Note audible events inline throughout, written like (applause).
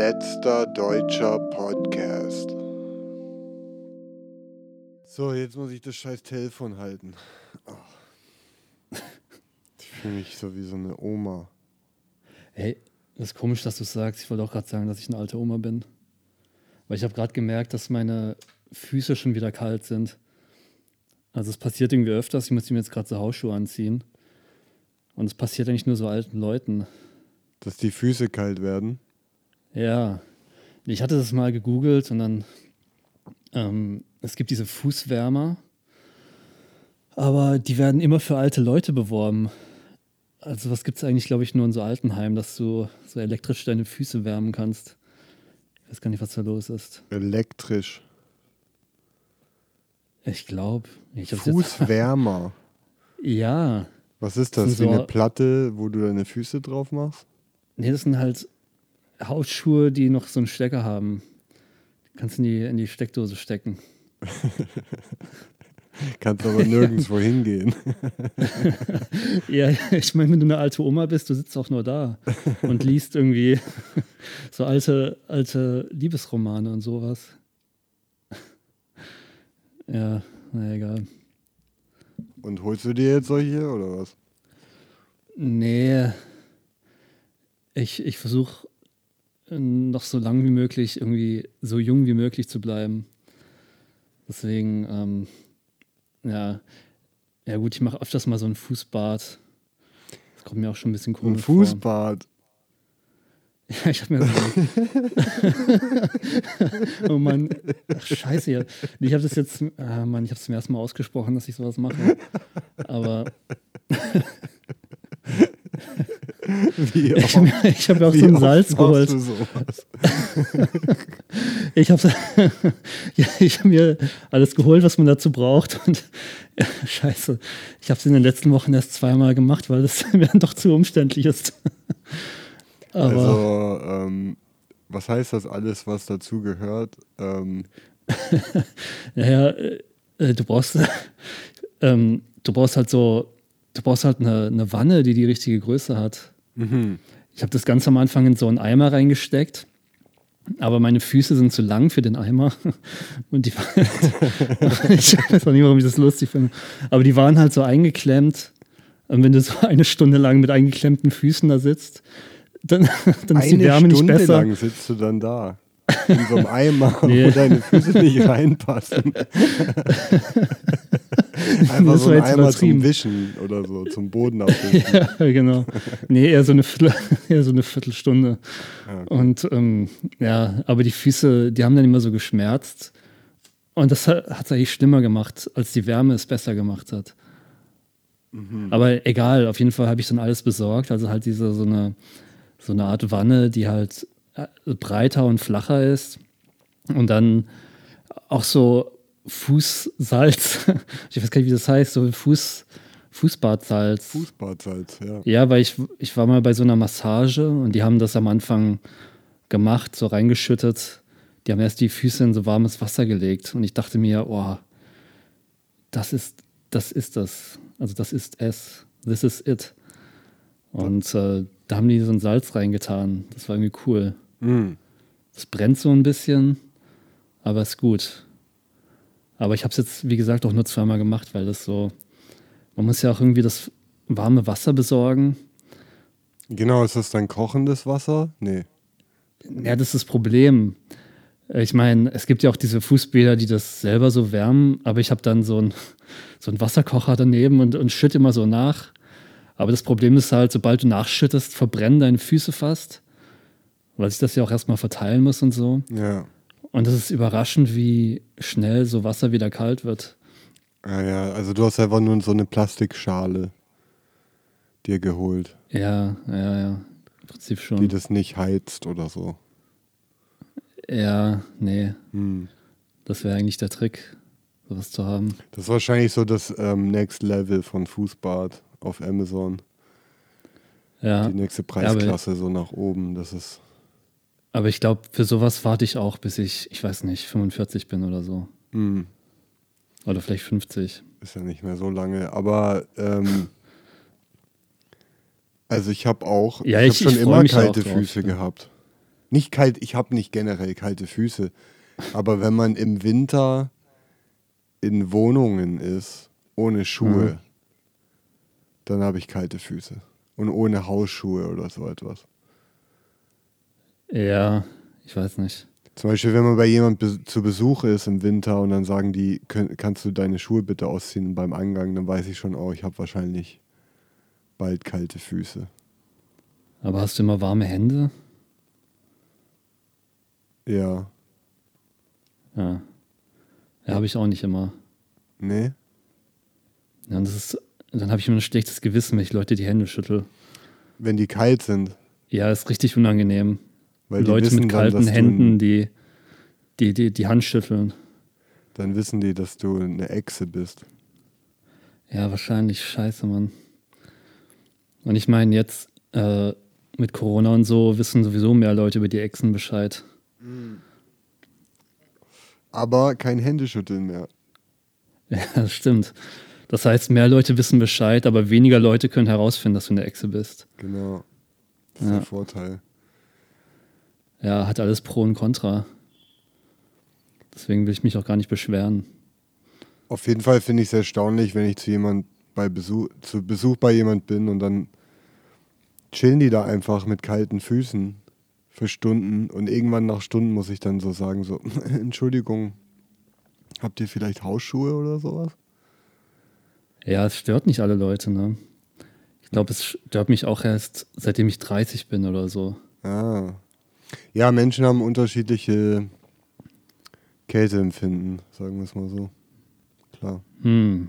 letzter deutscher Podcast. So, jetzt muss ich das scheiß Telefon halten. Oh. Ich fühle mich so wie so eine Oma. Hey, das ist komisch, dass du sagst. Ich wollte auch gerade sagen, dass ich eine alte Oma bin. Weil ich habe gerade gemerkt, dass meine Füße schon wieder kalt sind. Also es passiert irgendwie öfters. Ich muss mir jetzt gerade so Hausschuhe anziehen. Und es passiert eigentlich nur so alten Leuten. Dass die Füße kalt werden? Ja. Ich hatte das mal gegoogelt und dann, ähm, es gibt diese Fußwärmer, aber die werden immer für alte Leute beworben. Also was gibt es eigentlich, glaube ich, nur in so Altenheimen, dass du so elektrisch deine Füße wärmen kannst. Ich weiß gar nicht, was da los ist. Elektrisch. Ich glaube. Fußwärmer. (laughs) ja. Was ist das? Das Wie so- eine Platte, wo du deine Füße drauf machst? Nee, das sind halt Hausschuhe, die noch so einen Stecker haben. Kannst du in die, in die Steckdose stecken. (laughs) Kannst aber nirgendwo (laughs) hingehen. (laughs) Ja, ich meine, wenn du eine alte Oma bist, du sitzt auch nur da und liest irgendwie so alte, alte Liebesromane und sowas. Ja, na egal. Und holst du dir jetzt solche oder was? Nee, ich, ich versuche noch so lang wie möglich, irgendwie so jung wie möglich zu bleiben. Deswegen, ähm, ja, ja gut, ich mache öfters mal so ein Fußbad. Das kommt mir auch schon ein bisschen Ein komisch Fußbad. vor. (laughs) Ja, ich habe mir so (laughs) Oh Mann, Ach, scheiße. ja. Ich habe das jetzt, ah Mann, ich habe es zum ersten Mal ausgesprochen, dass ich sowas mache. Aber (laughs) Wie ich habe (laughs) mir, ich hab mir auch so ein Salz geholt. (laughs) Ich habe (laughs) ja, ich hab mir alles geholt, was man dazu braucht. Und ja, scheiße, ich habe es in den letzten Wochen erst zweimal gemacht, weil es mir dann doch zu umständlich ist. Aber Also, ähm, was heißt das alles, was dazu gehört? Ähm, naja, äh, äh, du brauchst, ähm, du brauchst halt so, du brauchst halt eine, eine Wanne, die die richtige Größe hat. Mhm. Ich habe das ganz am Anfang in so einen Eimer reingesteckt, aber meine Füße sind zu lang für den Eimer. (laughs) Und die waren, (laughs) ich weiß auch nicht, warum ich das lustig finde, aber die waren halt so eingeklemmt. Und wenn du so eine Stunde lang mit eingeklemmten Füßen da sitzt, dann, (laughs) dann ist die Eine Wärme Stunde nicht besser. lang sitzt du dann da. In so einem Eimer, Nee. wo deine Füße nicht reinpassen. (laughs) Einfach Das so ein Eimer zum Wischen oder so, zum Boden abwischen. (laughs) Ja, genau. Nee, eher so eine, Viertel, (laughs) eher so eine Viertelstunde. Ja, Und ähm, ja, aber die Füße, die haben dann immer so geschmerzt. Und das hat es eigentlich schlimmer gemacht, als die Wärme es besser gemacht hat. Aber egal, auf jeden Fall habe ich dann alles besorgt. Also halt diese so eine, so eine Art Wanne, die halt äh, breiter und flacher ist. Und dann auch so Fußsalz. (laughs) Ich weiß gar nicht, wie das heißt, so Fuß, Fußbadsalz. Fußbadsalz, ja. Ja, weil ich, ich war mal bei so einer Massage und die haben das am Anfang gemacht, so reingeschüttet. Die haben erst die Füße in so warmes Wasser gelegt und ich dachte mir, oh, das ist, das ist das. Also das ist es. This is it. Und äh, da haben die so ein Salz reingetan. Das war irgendwie cool. Es brennt so ein bisschen, aber ist gut. Aber ich habe es jetzt, wie gesagt, auch nur zweimal gemacht, weil das so, man muss ja auch irgendwie das warme Wasser besorgen. Genau, ist das dann kochendes Wasser? Nee. Ja, das ist das Problem. Äh, Ich meine, es gibt ja auch diese Fußbäder, die das selber so wärmen, aber ich habe dann so einen so einen Wasserkocher daneben und, und schütte immer so nach. Aber das Problem ist halt, sobald du nachschüttest, verbrennen deine Füße fast, weil sich das ja auch erstmal verteilen muss und so. Ja. Und es ist überraschend, wie schnell so Wasser wieder kalt wird. Ah, ja, also du hast einfach nur so eine Plastikschale dir geholt, Ja, ja, ja. Im Prinzip die schon. das nicht heizt oder so. Ja, nee. Hm. Das wäre eigentlich der Trick, sowas zu haben. Das ist wahrscheinlich so das ähm, Next Level von Fußbad auf Amazon. Ja. Die nächste Preisklasse so nach oben. Das ist. Aber ich glaube, für sowas warte ich auch, bis ich, ich weiß nicht, 45 bin oder so. Hm, Oder vielleicht 50. ist ja nicht mehr so lange. Aber ähm, also ich habe auch, Ja, ich ich- habe ich schon freu immer kalte drauf, Füße ja. gehabt. Nicht kalt, ich habe nicht generell kalte Füße. Aber wenn man im Winter in Wohnungen ist, ohne Schuhe, Mhm. dann habe ich kalte Füße. Und ohne Hausschuhe oder so etwas. Ja, ich weiß nicht. Zum Beispiel, wenn man bei jemand be zu Besuch ist im Winter und dann sagen die, "Kön- kannst du deine Schuhe bitte ausziehen beim Eingang, dann weiß ich schon, oh, ich habe wahrscheinlich bald kalte Füße. Aber hast du immer warme Hände? Ja. Ja. Ja, habe ich auch nicht immer. Nee? Ja, das ist, dann habe ich immer ein schlechtes Gewissen, wenn ich Leute die Hände schüttel. Wenn die kalt sind. Ja, ist richtig unangenehm. Weil die Leute mit dann, kalten du Händen, die, die, die die Hand schütteln. Dann wissen die, dass du eine Echse bist. Ja, wahrscheinlich scheiße, Mann. Und ich meine, jetzt äh, mit Corona und so wissen sowieso mehr Leute über die Echsen Bescheid. Aber kein Händeschütteln mehr. (laughs) Ja, das stimmt. Das heißt, mehr Leute wissen Bescheid, aber weniger Leute können herausfinden, dass du eine Echse bist. Genau. Das ist Ja. der Vorteil. Ja, hat alles Pro und Contra. Deswegen will ich mich auch gar nicht beschweren. Auf jeden Fall finde ich es erstaunlich, wenn ich zu jemand bei Besuch, zu Besuch bei jemand bin und dann chillen die da einfach mit kalten Füßen für Stunden und irgendwann nach Stunden muss ich dann so sagen, so, (laughs) Entschuldigung, habt ihr vielleicht Hausschuhe oder sowas? Ja, es stört nicht alle Leute, ne? Ich glaube, es stört mich auch erst, seitdem ich 30 bin oder so. Ah. Ja, Menschen haben unterschiedliche Kälteempfinden, sagen wir es mal so. Klar. Hm.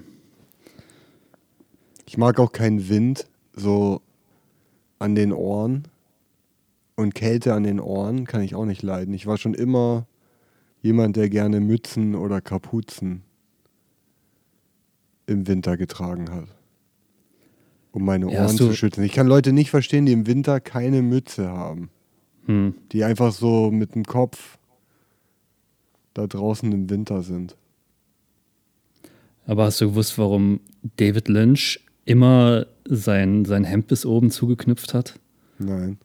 Ich mag auch keinen Wind so an den Ohren. Und Kälte an den Ohren kann ich auch nicht leiden. Ich war schon immer jemand, der gerne Mützen oder Kapuzen im Winter getragen hat. Um meine Ja, Ohren hast zu schützen. Ich kann Leute nicht verstehen, die im Winter keine Mütze haben. Hm. Die einfach so mit dem Kopf da draußen im Winter sind. Aber hast du gewusst, warum David Lynch immer sein, sein Hemd bis oben zugeknüpft hat? Nein.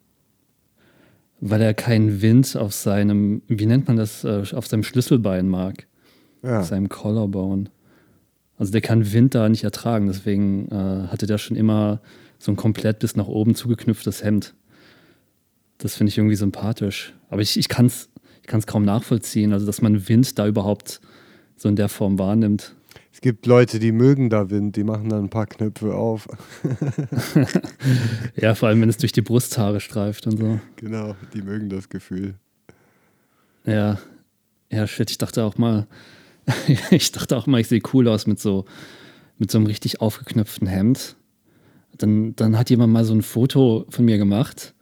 Weil er keinen Wind auf seinem, wie nennt man das, äh, auf seinem Schlüsselbein mag, Ja. auf seinem Collarbone. Also der kann Wind da nicht ertragen, deswegen äh, hatte der schon immer so ein komplett bis nach oben zugeknüpftes Hemd. Das finde ich irgendwie sympathisch. Aber ich, ich kann es ich kann's kaum nachvollziehen, also dass man Wind da überhaupt so in der Form wahrnimmt. Es gibt Leute, die mögen da Wind, die machen dann ein paar Knöpfe auf. (laughs) Ja, vor allem, wenn es durch die Brusthaare streift und so. genau, die mögen das Gefühl. Ja, ja, shit, ich dachte auch mal, (laughs) ich dachte auch mal, ich sehe cool aus mit so, mit so einem richtig aufgeknöpften Hemd. Dann, dann hat jemand mal so ein Foto von mir gemacht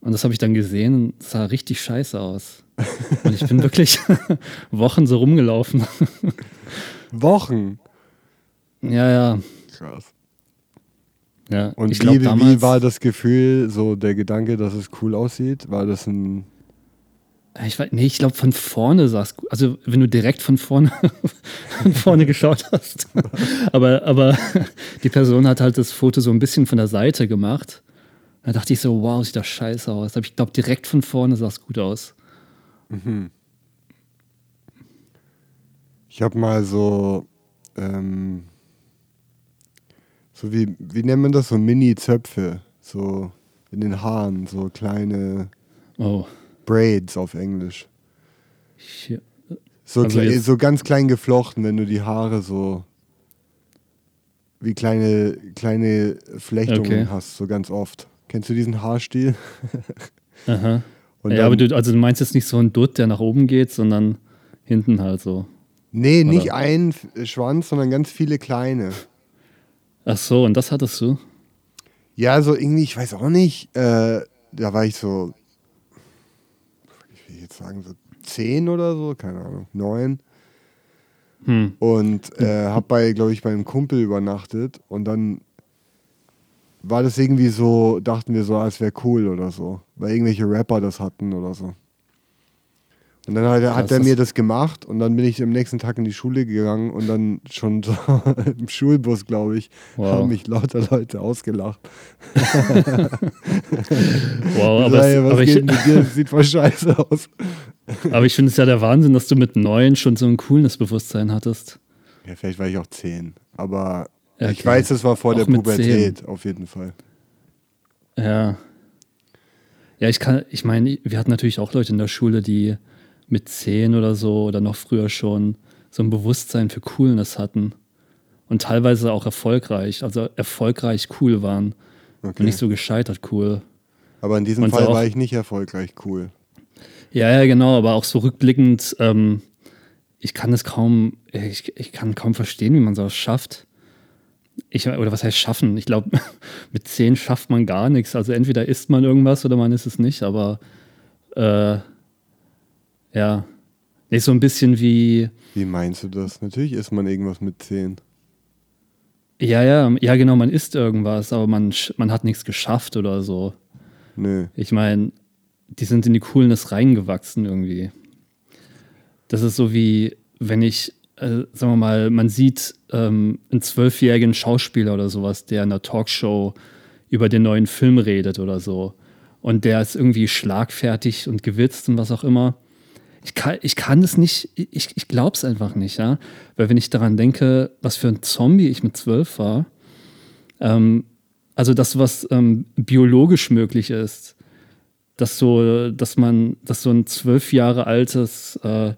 und das habe ich dann gesehen und sah richtig scheiße aus. Und ich bin wirklich (laughs) Wochen so rumgelaufen. (laughs) Wochen. ja, ja, Krass. ja. Und ich wie, glaube wie damals, war das Gefühl, so der Gedanke, dass es cool aussieht? War das ein. ich weiß, nee, ich glaube von vorne sah es gut. Also wenn du direkt von vorne, von (laughs) vorne geschaut hast. aber, aber die Person hat halt das Foto so ein bisschen von der Seite gemacht. Da dachte ich so, wow, sieht das scheiße aus. Aber ich glaube, direkt von vorne sah es gut aus. Mhm. Ich habe mal so. Ähm, so wie, wie nennt man das? So Mini-Zöpfe. So in den Haaren. So kleine Oh, Braids auf Englisch. hier. So, Also klei- jetzt- so ganz klein geflochten, wenn du die Haare so wie kleine, kleine Flechtungen Okay. hast, so ganz oft. Kennst du diesen Haarstil? (laughs) Aha. (laughs) Und ja, dann- aber du, also du meinst jetzt nicht so ein Dutt, der nach oben geht, sondern hinten halt so. nee, nicht Oder- ein F- Schwanz, sondern ganz viele kleine. Ach so, und das hattest du? Ja, so irgendwie, ich weiß auch nicht, äh, da war ich so, ich will jetzt sagen, so zehn oder so, keine Ahnung, neun. Hm. Und äh, hab bei, glaube ich, bei einem Kumpel übernachtet und dann war das irgendwie so, dachten wir so, ah, es wäre cool oder so, weil irgendwelche Rapper das hatten oder so. Und dann hat, er- hat er mir das gemacht und dann bin ich am nächsten Tag in die Schule gegangen und dann schon so (laughs) im Schulbus, glaube ich, Wow. haben mich lauter Leute ausgelacht. (laughs) Wow, aber, "Ey, was aber, geht ich, mit dir? Das sieht voll scheiße aus. aber ich finde es ja der Wahnsinn, dass du mit neun schon so ein Coolness-Bewusstsein hattest. Ja, vielleicht war ich auch zehn. Aber Ja, ich okay. weiß, das war vor Auch der Pubertät, auf jeden Fall. Ja. Ja, ich kann, ich meine, wir hatten natürlich auch Leute in der Schule, die mit zehn oder so oder noch früher schon so ein Bewusstsein für Coolness hatten. Und teilweise auch erfolgreich, also erfolgreich cool waren. Okay. Und nicht so gescheitert cool. Aber in diesem Und Fall auch- war ich nicht erfolgreich cool. Ja, ja, genau, aber auch so rückblickend, ähm, ich kann es kaum, ich, ich kann kaum verstehen, wie man sowas schafft. Ich, oder was heißt schaffen? Ich glaube, (laughs) mit zehn schafft man gar nichts. Also entweder isst man irgendwas oder man ist es nicht, aber äh, ja. Nee, so ein bisschen wie, Wie meinst du das? Natürlich ist man irgendwas mit zehn. ja, ja, ja, genau, man isst irgendwas, aber man, man hat nichts geschafft oder so. Nö. Ich meine, die sind in die Coolness reingewachsen irgendwie. Das ist so wie, wenn ich, äh, sagen wir mal, man sieht ähm, einen zwölfjährigen Schauspieler oder sowas, der in einer Talkshow über den neuen Film redet oder so. Und der ist irgendwie schlagfertig und gewitzt und was auch immer. Ich kann, ich kann das nicht, ich, ich glaube es einfach nicht, ja. Weil wenn ich daran denke, was für ein Zombie ich mit zwölf war, ähm, also das, was ähm, biologisch möglich ist, dass so, dass man, dass so ein zwölf Jahre altes, äh,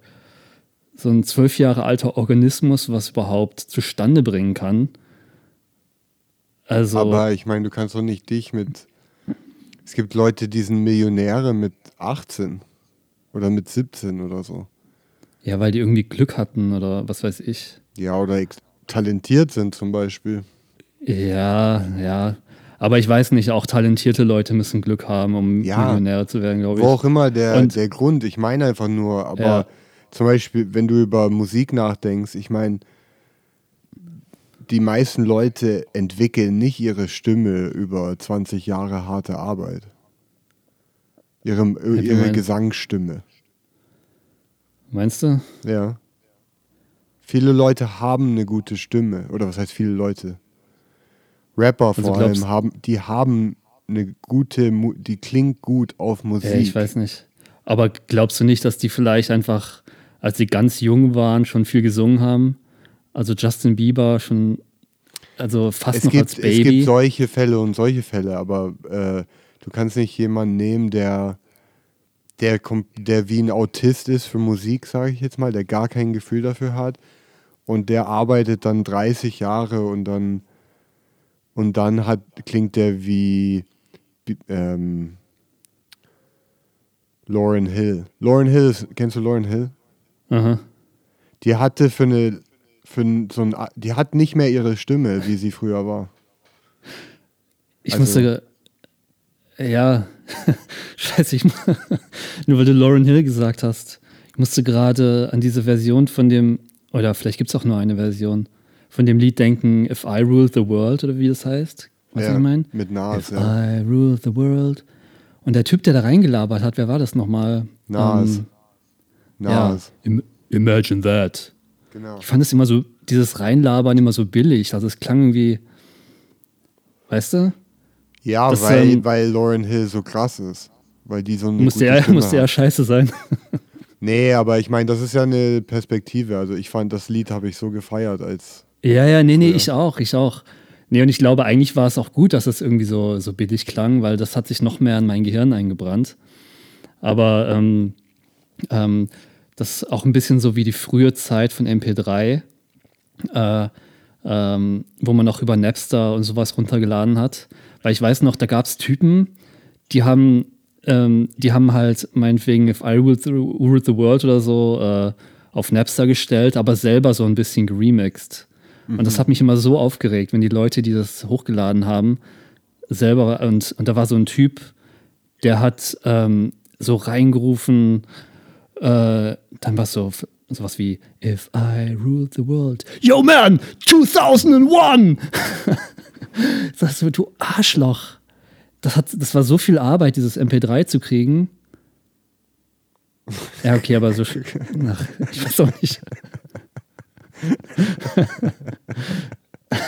so ein zwölf Jahre alter Organismus was überhaupt zustande bringen kann. Also, Aber ich meine, du kannst doch nicht dich mit. Es gibt Leute, die sind Millionäre mit 18 oder mit 17 oder so. ja, weil die irgendwie Glück hatten oder was weiß ich. Ja, oder talentiert sind zum Beispiel. Ja, ja. Aber ich weiß nicht, auch talentierte Leute müssen Glück haben, um Ja. Millionäre zu werden, glaube Wo ich. auch immer der, Und- der Grund. Ich meine einfach nur, aber Ja. Zum Beispiel, wenn du über Musik nachdenkst, ich meine, die meisten Leute entwickeln nicht ihre Stimme über 20 Jahre harte Arbeit. Ihre, wie ihre meinst- Gesangsstimme. Meinst du? Ja. Viele Leute haben eine gute Stimme. Oder was heißt viele Leute? Rapper Also vor allem haben, die haben eine gute, die klingt gut auf Musik. Ja, ich weiß nicht. Aber glaubst du nicht, dass die vielleicht einfach, als sie ganz jung waren, schon viel gesungen haben? Also Justin Bieber schon, also fast es noch gibt, als es Baby. gibt solche Fälle und solche Fälle, aber äh, du kannst nicht jemanden nehmen, der, der, der wie ein Autist ist für Musik, sage ich jetzt mal, der gar kein Gefühl dafür hat und der arbeitet dann 30 Jahre und dann und dann hat, klingt der wie ähm, Lauren Hill. Lauren Hill, kennst du Lauren Hill? Aha. Die hatte für eine für ein- so ein, die hat nicht mehr ihre Stimme, wie sie früher war. Ich Also- musste, ja, (laughs) scheiße, ich, (laughs) nur weil du Lauren Hill gesagt hast, ich musste gerade an diese Version von dem, oder vielleicht gibt es auch nur eine Version, von dem Lied denken, If I Rule the World oder wie das heißt. Was Ja, ich meine? Mit Nas, If ja. I rule the world. Und der Typ, der da reingelabert hat, wer war das nochmal? Nas. Ähm, Nas. Ja, im, imagine that. Genau. Ich fand es immer so, dieses Reinlabern immer so billig. Also es klang irgendwie, weißt du? Ja, Das, weil, ähm, weil Lauren Hill so krass ist. Weil die so eine Musste gute ja, Stimme musste ja hat. scheiße sein. (laughs) Nee, aber ich meine, das ist ja eine Perspektive. Also ich fand, das Lied habe ich so gefeiert als. Ja, ja, nee, nee, Früher. ich auch, ich auch. Nee, und ich glaube, eigentlich war es auch gut, dass es irgendwie so, so billig klang, weil das hat sich noch mehr in mein Gehirn eingebrannt. Aber ähm, ähm, das ist auch ein bisschen so wie die frühe Zeit von MP3, äh, ähm, wo man noch über Napster und sowas runtergeladen hat. Weil ich weiß noch, da gab es Typen, die haben, ähm, die haben halt meinetwegen If I Ruled the, Ruled the World oder so äh, auf Napster gestellt, aber selber so ein bisschen geremixed. Und das hat mich immer so aufgeregt, wenn die Leute, die das hochgeladen haben, selber, und, und da war so ein Typ, der hat ähm, so reingerufen, äh, dann war es so sowas wie If I ruled the world. Yo man, 2001! Sagst du, du Arschloch. Das, hat, das war so viel Arbeit, dieses MP3 zu kriegen. Ja, okay, aber so. Ach, ich weiß auch nicht. (laughs)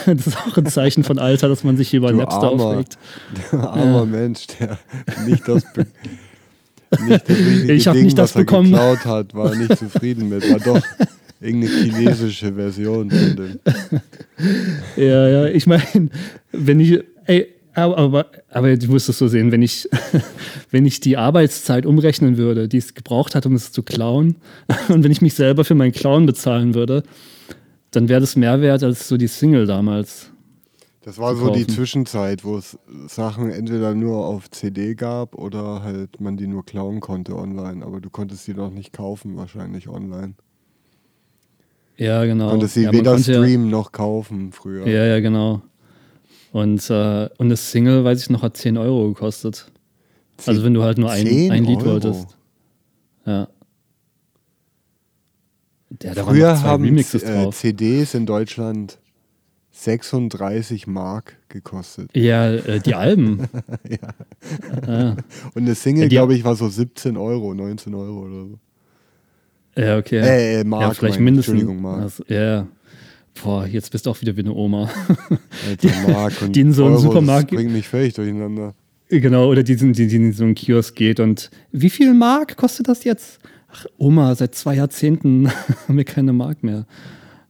Das ist auch ein Zeichen von Alter, dass man sich über Du Napster aufregt. (laughs) du armer Ja. Mensch, der nicht das, nicht das richtige Ich hab Ding, nicht das was er bekommen. geklaut hat, war er nicht zufrieden mit. War doch irgendeine chinesische Version von dem. Ja, ja, ich meine, wenn ich, ey, aber, aber, aber du musst es so sehen, wenn ich, (laughs) wenn ich die Arbeitszeit umrechnen würde, die es gebraucht hat, um es zu klauen, (laughs) und wenn ich mich selber für meinen Clown bezahlen würde, dann wäre das mehr wert als so die Single damals. Das war so die. Zwischenzeit, wo es Sachen entweder nur auf CD gab oder halt man die nur klauen konnte online. Aber du konntest die noch nicht kaufen, wahrscheinlich online. Ja, genau. Konntest sie ja, weder konnte ja- streamen noch kaufen früher. Ja, ja, genau. Und, äh, und das Single, weiß ich noch, hat 10 Euro gekostet. Also wenn du halt nur ein, 10 ein Lied Euro. wolltest. Ja. Waren Früher haben äh. CDs in Deutschland 36 Mark gekostet. Ja, äh, die Alben. (laughs) ja. Und eine Single, glaube ich, war so 17 Euro, 19 Euro oder so. ja, okay. Äh, äh, Mark, ja, vielleicht meine ich. mindestens. Entschuldigung, Mark. Also, ja. Boah, jetzt bist du auch wieder wie eine Oma. (laughs) Alter, Mark (laughs) und die in so einen Euro, Supermarkt- Das bringt mich völlig durcheinander. genau, oder die, die, die in so einen Kiosk geht und wie viel Mark kostet das jetzt? Ach, Oma, seit zwei Jahrzehnten haben wir keine Mark mehr.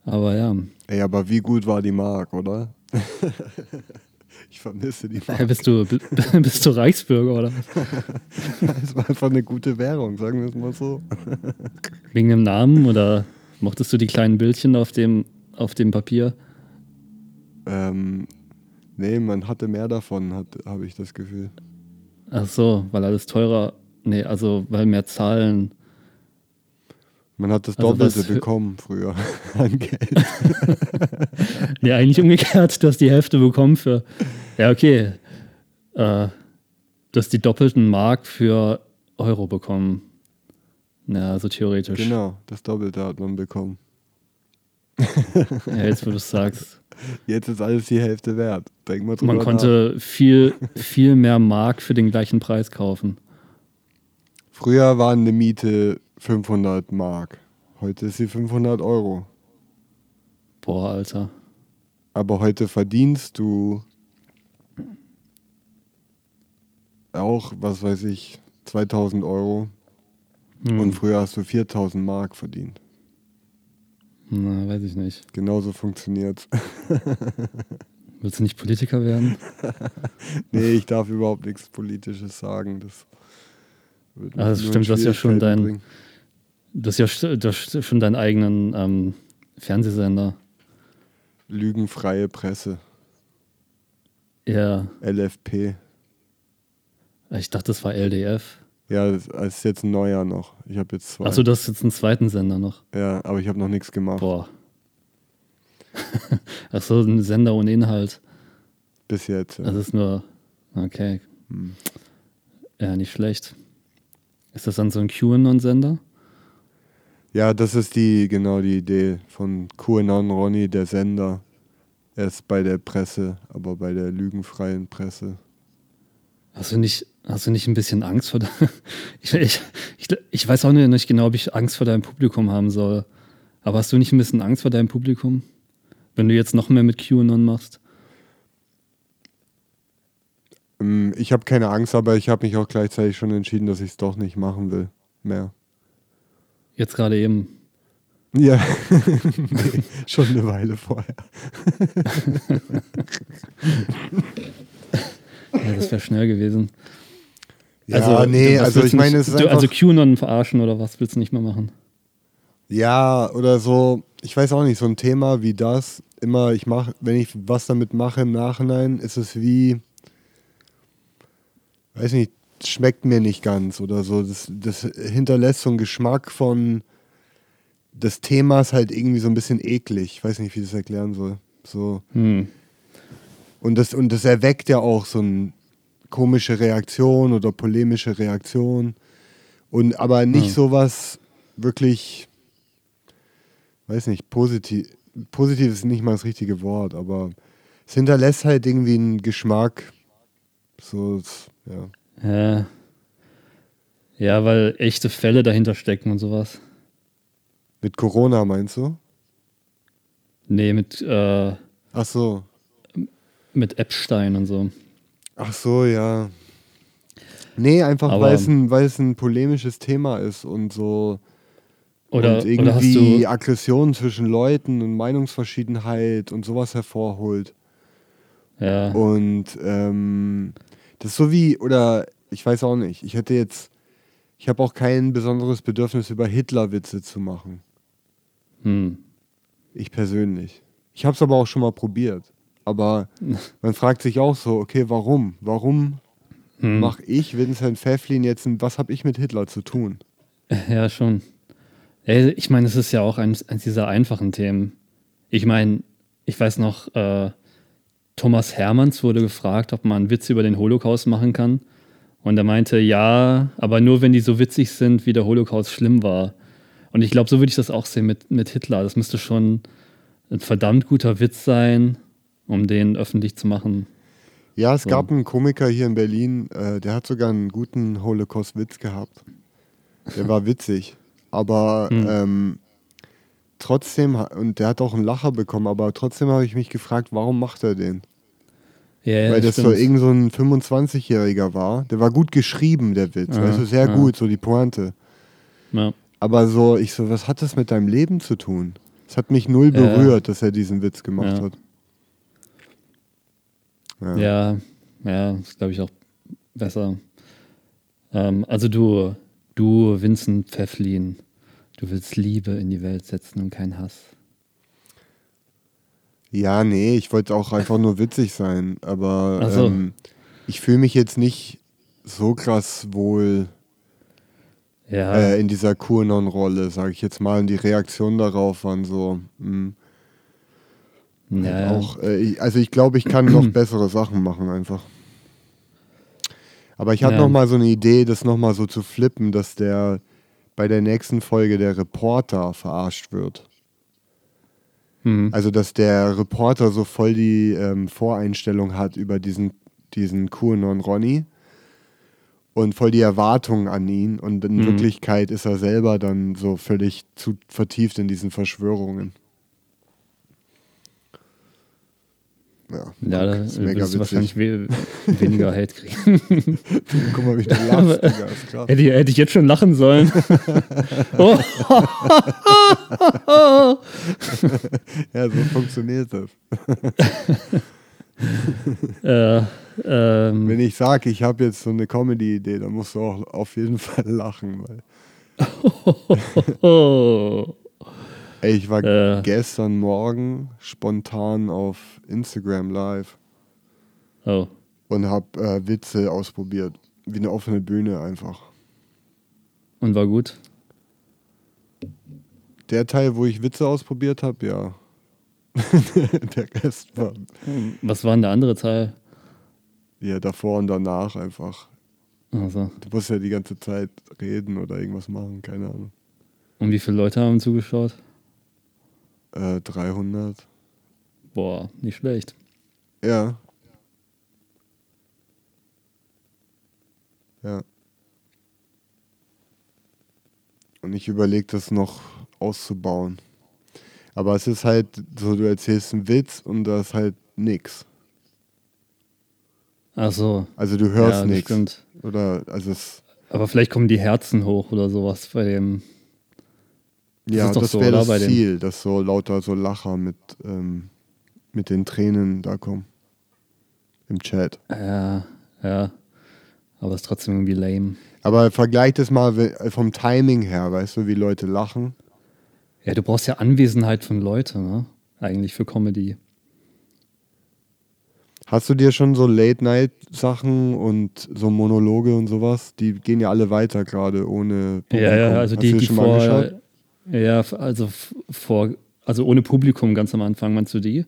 Aber ja, Ey, aber wie gut war die Mark, oder? (laughs) ich vermisse die Mark. bist du, bi- (laughs) bist du Reichsbürger oder? (laughs) Es war einfach eine gute Währung, sagen wir es mal so. Wegen dem Namen oder mochtest du die kleinen Bildchen auf dem, auf dem Papier? Ähm, nee, man hatte mehr davon, habe ich das Gefühl. Ach so, weil alles teurer. Nee, also weil mehr Zahlen. Man hat das Also Doppelte bekommen früher (laughs) an Geld. (laughs) Nee, eigentlich umgekehrt, du hast die Hälfte bekommen für. Ja, okay. Äh, du hast die doppelten Mark für Euro bekommen. Ja, also theoretisch. Genau, das Doppelte hat man bekommen. (laughs) Ja, jetzt, wo du es sagst. Jetzt ist alles die Hälfte wert. Denk mal drüber Man konnte viel, viel mehr Mark für den gleichen Preis kaufen. nach. Früher war eine Miete 500 Mark. Heute ist sie 500 Euro. Boah, Alter. Aber heute verdienst du auch, was weiß ich, 2000 Euro. Hm. Und früher hast du 4000 Mark verdient. Na, weiß ich nicht. Genauso funktioniert's. (laughs) Willst du nicht Politiker werden? (laughs) nee, ich darf überhaupt nichts Politisches sagen. Das wird Ah, das stimmt, du hast ja schon dein- bringen. Du hast ja schon deinen eigenen ähm, Fernsehsender. Lügenfreie Presse, Ja, LFP. ich dachte, das war LDF. Ja, das das ist jetzt ein neuer noch. Ich habe jetzt zwei. Achso, du hast jetzt einen zweiten Sender noch. ja, aber ich habe noch nichts gemacht. Boah. (laughs) Achso, ein Sender ohne Inhalt. Bis jetzt. Ja. Das ist nur. Okay. Hm. Ja, nicht schlecht. Ist das dann so ein QAnon-Sender? Ja, das ist die, genau die Idee von QAnon Ronny, der Sender. Er ist bei der Presse, aber bei der lügenfreien Presse. Hast du nicht, hast du nicht ein bisschen Angst vor deinem. (laughs) Ich, ich, ich, ich weiß auch nicht genau, ob ich Angst vor deinem Publikum haben soll. Aber hast du nicht ein bisschen Angst vor deinem Publikum? Wenn du jetzt noch mehr mit QAnon machst? Ähm, Ich habe keine Angst, aber ich habe mich auch gleichzeitig schon entschieden, dass ich es doch nicht machen will. Mehr. Jetzt gerade eben. Ja, (laughs) nee, schon eine Weile vorher. (laughs) Ja, das wäre schnell gewesen. Ja, nee, du- was also ich meine, es ist du, einfach, Also QAnon verarschen oder was willst du nicht mehr machen? ja, oder so, ich weiß auch nicht, so ein Thema wie das, immer, ich mache, wenn ich was damit mache im Nachhinein, ist es wie, weiß nicht, schmeckt mir nicht ganz oder so. Das, das hinterlässt so einen Geschmack von des Themas halt irgendwie so ein bisschen eklig. Ich weiß nicht, wie ich das erklären soll. So. Hm. Und das, und das erweckt ja auch so eine komische Reaktion oder polemische Reaktion. Und aber nicht Ja. sowas wirklich, weiß nicht, positiv. Positiv ist nicht mal das richtige Wort, aber es hinterlässt halt irgendwie einen Geschmack. So, ja. Ja. Ja, weil echte Fälle dahinter stecken und sowas. Mit Corona meinst du? Nee, mit, äh, Ach so. mit Epstein und so. Ach so, ja. Nee, einfach weil es ein, weil es ein polemisches Thema ist und so. Oder, und oder irgendwie du. Aggression zwischen Leuten und Meinungsverschiedenheit und sowas hervorholt. Ja, Und ähm, das ist so wie, oder ich weiß auch nicht, ich hätte jetzt, ich habe auch kein besonderes Bedürfnis, über Hitler-Witze zu machen. hm. Ich persönlich. Ich habe es aber auch schon mal probiert. Aber (laughs) man fragt sich auch so, okay, warum? Warum Hm. mache ich, Vincent Pfefflin, jetzt ein, was habe ich mit Hitler zu tun? Ja, schon. Ich meine, es ist ja auch eines, eines dieser einfachen Themen. Ich meine, ich weiß noch, äh, Thomas Hermanns wurde gefragt, ob man Witze über den Holocaust machen kann. Und er meinte, ja, aber nur wenn die so witzig sind, wie der Holocaust schlimm war. Und ich glaube, so würde ich das auch sehen mit, mit Hitler. Das müsste schon ein verdammt guter Witz sein, um den öffentlich zu machen. Ja, es So. gab einen Komiker hier in Berlin, äh, der hat sogar einen guten Holocaust-Witz gehabt. Der war witzig. Aber Hm. ähm, trotzdem, und der hat auch einen Lacher bekommen, aber trotzdem habe ich mich gefragt, warum macht er den? Ja, Weil das so stimmt. irgend so ein 25-Jähriger war. Der war gut geschrieben, der Witz. Ja, weißt du, sehr ja. gut, so die Pointe. ja. Aber so, ich so, was hat das mit deinem Leben zu tun? Es hat mich null berührt, dass er diesen Witz gemacht hat. Ja. Ja, ja, ist glaube ich auch besser. Ähm, also du, du, Vincent Pfefflin, du willst Liebe in die Welt setzen und keinen Hass. Ja, nee, ich wollte auch einfach nur witzig sein, aber so. ähm, ich fühle mich jetzt nicht so krass wohl Ja, äh, in dieser QAnon-Rolle, sage ich jetzt mal. Und die Reaktionen darauf waren so, mh, ja, ja. auch, äh, ich, also ich glaube, ich kann noch (clears throat) bessere Sachen machen einfach. Aber ich hatte Ja. noch mal so eine Idee, das noch mal so zu flippen, dass der bei der nächsten Folge der Reporter verarscht wird. Hm. Also, dass der Reporter so voll die ähm, Voreinstellung hat über diesen, diesen QAnon Ronny und voll die Erwartungen an ihn. Und in Mhm. Wirklichkeit ist er selber dann so völlig zu vertieft in diesen Verschwörungen. Ja, ja, da ist mega wirst du wahrscheinlich we weniger (laughs) Hate kriegen. (laughs) Guck mal, wie du lachst, Digga. Ist krass. hätte, ich- hätte ich jetzt schon lachen sollen. oh. (laughs) Ja, so funktioniert das. äh, ähm, Wenn ich sage, ich habe jetzt so eine Comedy-Idee, dann musst du auch auf jeden Fall lachen. Weil. Ey, ich war Äh. gestern Morgen spontan auf Instagram live oh. und habe äh, Witze ausprobiert. Wie eine offene Bühne einfach. Und war gut? Der Teil, wo ich Witze ausprobiert habe, ja. (laughs) der Rest war Was war denn der andere Teil? ja davor und danach einfach. Also. Du musst ja die ganze Zeit reden oder irgendwas machen, keine Ahnung. Und wie viele Leute haben zugeschaut? Äh, 300. Boah, nicht schlecht. Ja. Ja. Und ich überlege das noch auszubauen. Aber es ist halt so, du erzählst einen Witz und da ist halt nix. Ach so. Also du hörst ja, nichts. Oder, also es, Aber vielleicht kommen die Herzen hoch oder sowas bei dem. Das ja, das so, wäre das Ziel, dass so lauter so Lacher mit, ähm, mit den Tränen da kommen. Im Chat. Ja, ja. Aber ist trotzdem irgendwie lame. Aber vergleich das mal vom Timing her, weißt du, wie Leute lachen. Ja, du brauchst ja Anwesenheit von Leuten, ne? Eigentlich für Comedy. Hast du dir schon so Late-Night-Sachen und so Monologe und sowas? Die gehen ja alle weiter gerade ohne Publikum. Ja, ja, also Hast die, die vor. Ja, also vor. Also ohne Publikum ganz am Anfang, meinst du die?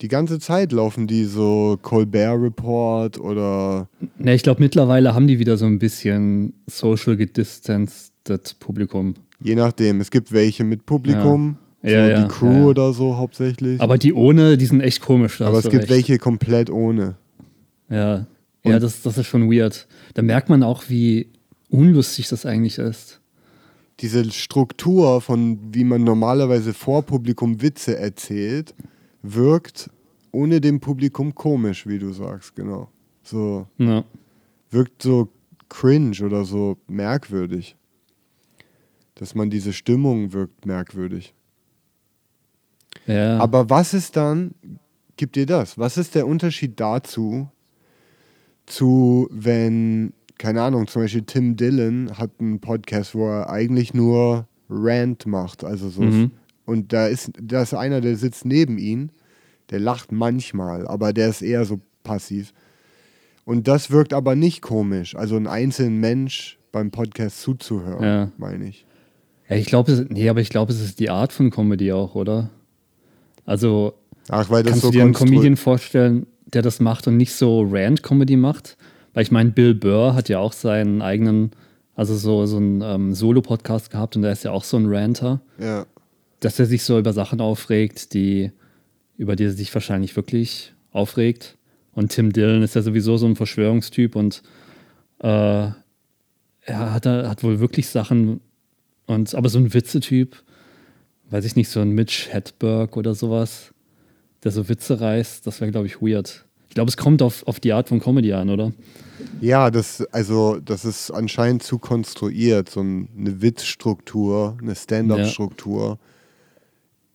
Die ganze Zeit laufen die so Colbert Report oder Ne, ich glaube, mittlerweile haben die wieder so ein bisschen social gedistanced Publikum. je nachdem. Es gibt welche mit Publikum, Ja. so Ja, ja, die Crew ja, oder so hauptsächlich. Aber die ohne, die sind echt komisch. Aber es gibt recht. welche komplett ohne. Ja, Und- ja das, das ist schon weird. Da merkt man auch, wie unlustig das eigentlich ist. Diese Struktur von, wie man normalerweise vor Publikum Witze erzählt, wirkt ohne dem Publikum komisch, wie du sagst, genau. So. Ja. Wirkt so cringe oder so merkwürdig. Dass man diese Stimmung wirkt merkwürdig. Ja. Aber was ist dann, gib dir das, was ist der Unterschied dazu, zu wenn, keine Ahnung, zum Beispiel Tim Dillon hat einen Podcast, wo er eigentlich nur Rant macht, also so. Mhm. Und da ist, da ist einer, der sitzt neben ihm, der lacht manchmal, aber der ist eher so passiv. Und das wirkt aber nicht komisch, also einen einzelnen Mensch beim Podcast zuzuhören, Ja. meine ich. ja, ich glaube, nee, aber ich glaube, es ist die Art von Comedy auch, oder? Also, Ach, weil das kannst so du dir einen Comedian vorstellen, der das macht und nicht so Rant-Comedy macht? Weil ich meine, Bill Burr hat ja auch seinen eigenen, also so, so einen ähm, Solo-Podcast gehabt und der ist ja auch so ein Ranter. Ja. dass er sich so über Sachen aufregt, die, über die er sich wahrscheinlich wirklich aufregt. Und Tim Dillon ist ja sowieso so ein Verschwörungstyp und äh, er hat, er hat wohl wirklich Sachen und aber so ein Witzetyp, weiß ich nicht, so ein Mitch Hedberg oder sowas, der so Witze reißt, das wäre, glaube ich, weird. Ich glaube, es kommt auf, auf die Art von Comedy an, oder? Ja, das, also, das ist anscheinend zu konstruiert, so ein- eine Witzstruktur, eine Stand-up-Struktur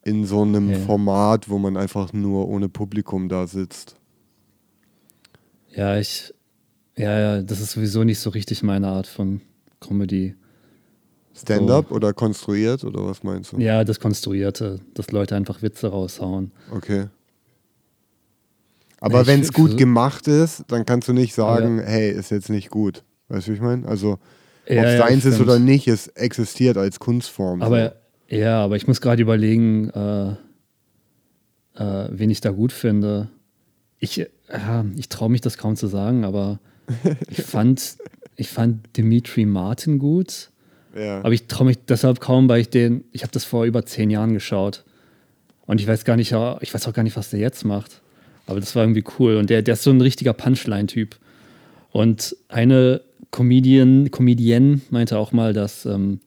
in so einem Ja. Format, wo man einfach nur ohne Publikum da sitzt. Ja, ich, ja, ja, das ist sowieso nicht so richtig meine Art von Comedy. Stand-up oder konstruiert oder was meinst du? Ja, das Konstruierte, dass Leute einfach Witze raushauen. Okay. Aber wenn es gut gemacht ist, dann kannst du nicht sagen, hey, ist jetzt nicht gut. Weißt du, wie ich meine? Also, ob es deins ist oder nicht, es existiert als Kunstform. Aber ja, aber ich muss gerade überlegen, äh, äh, wen ich da gut finde. Ich, ja, ich traue mich das kaum zu sagen, aber (laughs) ich fand, ich fand Dimitri Martin gut. ja. Aber ich traue mich deshalb kaum, weil ich den, ich habe das vor über zehn Jahren geschaut. Und ich weiß gar nicht, ja, ich weiß auch gar nicht, was der jetzt macht. Aber das war irgendwie cool. Und der, der ist so ein richtiger Punchline-Typ. Und eine Comedian, Comedienne meinte auch mal, dass, ähm,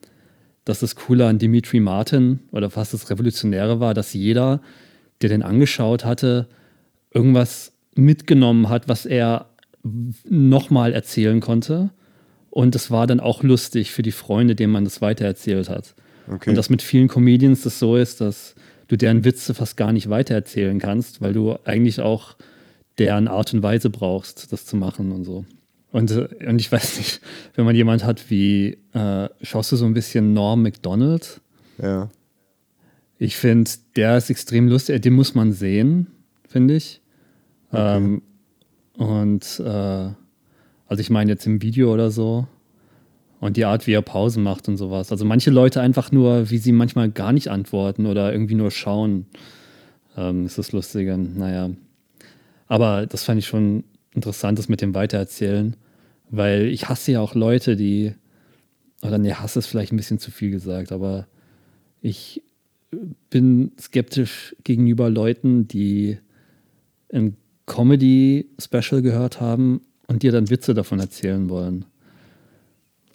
dass das Coole an Dimitri Martin oder fast das Revolutionäre war, dass jeder, der den angeschaut hatte, irgendwas mitgenommen hat, was er nochmal erzählen konnte. Und es war dann auch lustig für die Freunde, denen man das weitererzählt hat. okay. Und dass mit vielen Comedians das so ist, dass du deren Witze fast gar nicht weitererzählen kannst, weil du eigentlich auch deren Art und Weise brauchst, das zu machen und so. Und, äh, und ich weiß nicht, wenn man jemand hat wie, äh, schaust du so ein bisschen Norm MacDonald? ja. Ich finde, der ist extrem lustig, den muss man sehen, finde ich. Ähm, und äh, also ich meine jetzt im Video oder so. Und die Art, wie er Pausen macht und sowas. Also manche Leute einfach nur, wie sie manchmal gar nicht antworten oder irgendwie nur schauen. Ähm, ist das Lustige. Naja. Aber das fand ich schon interessant, das mit dem Weitererzählen. Weil ich hasse ja auch Leute, die, oder nee, Hass ist vielleicht ein bisschen zu viel gesagt, aber ich bin skeptisch gegenüber Leuten, die ein Comedy-Special gehört haben und dir dann Witze davon erzählen wollen.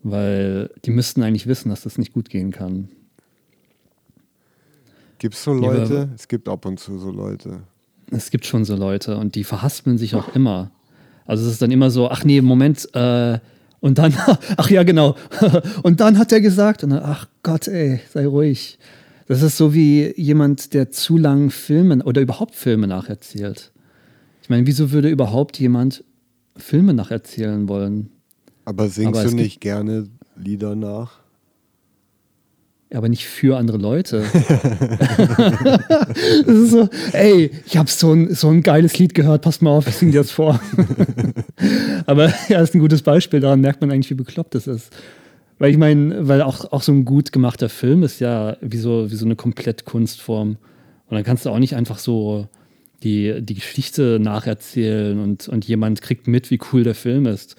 Weil die müssten eigentlich wissen, dass das nicht gut gehen kann. Gibt es so Leute? Es gibt ab und zu so Leute. Es gibt schon so Leute und die verhaspeln sich auch immer. Also es ist dann immer so, ach nee, Moment, äh, und dann, (laughs) ach ja, genau, (laughs) und dann hat er gesagt, und dann, ach Gott, ey, sei ruhig. Das ist so wie jemand, der zu lang Filme oder überhaupt Filme nacherzählt. Ich meine, wieso würde überhaupt jemand Filme nacherzählen wollen? Aber singst Aber du nicht gerne Lieder nach? aber nicht für andere Leute. (laughs) das ist so, ey, ich habe so ein, so ein geiles Lied gehört, passt mal auf, ich singe dir das vor. (laughs) aber ja, das ist ein gutes Beispiel, daran merkt man eigentlich, wie bekloppt das ist. Weil ich meine, weil auch, auch so ein gut gemachter Film ist ja wie so, wie so eine komplett Kunstform. Und dann kannst du auch nicht einfach so die, die Geschichte nacherzählen und, und jemand kriegt mit, wie cool der Film ist.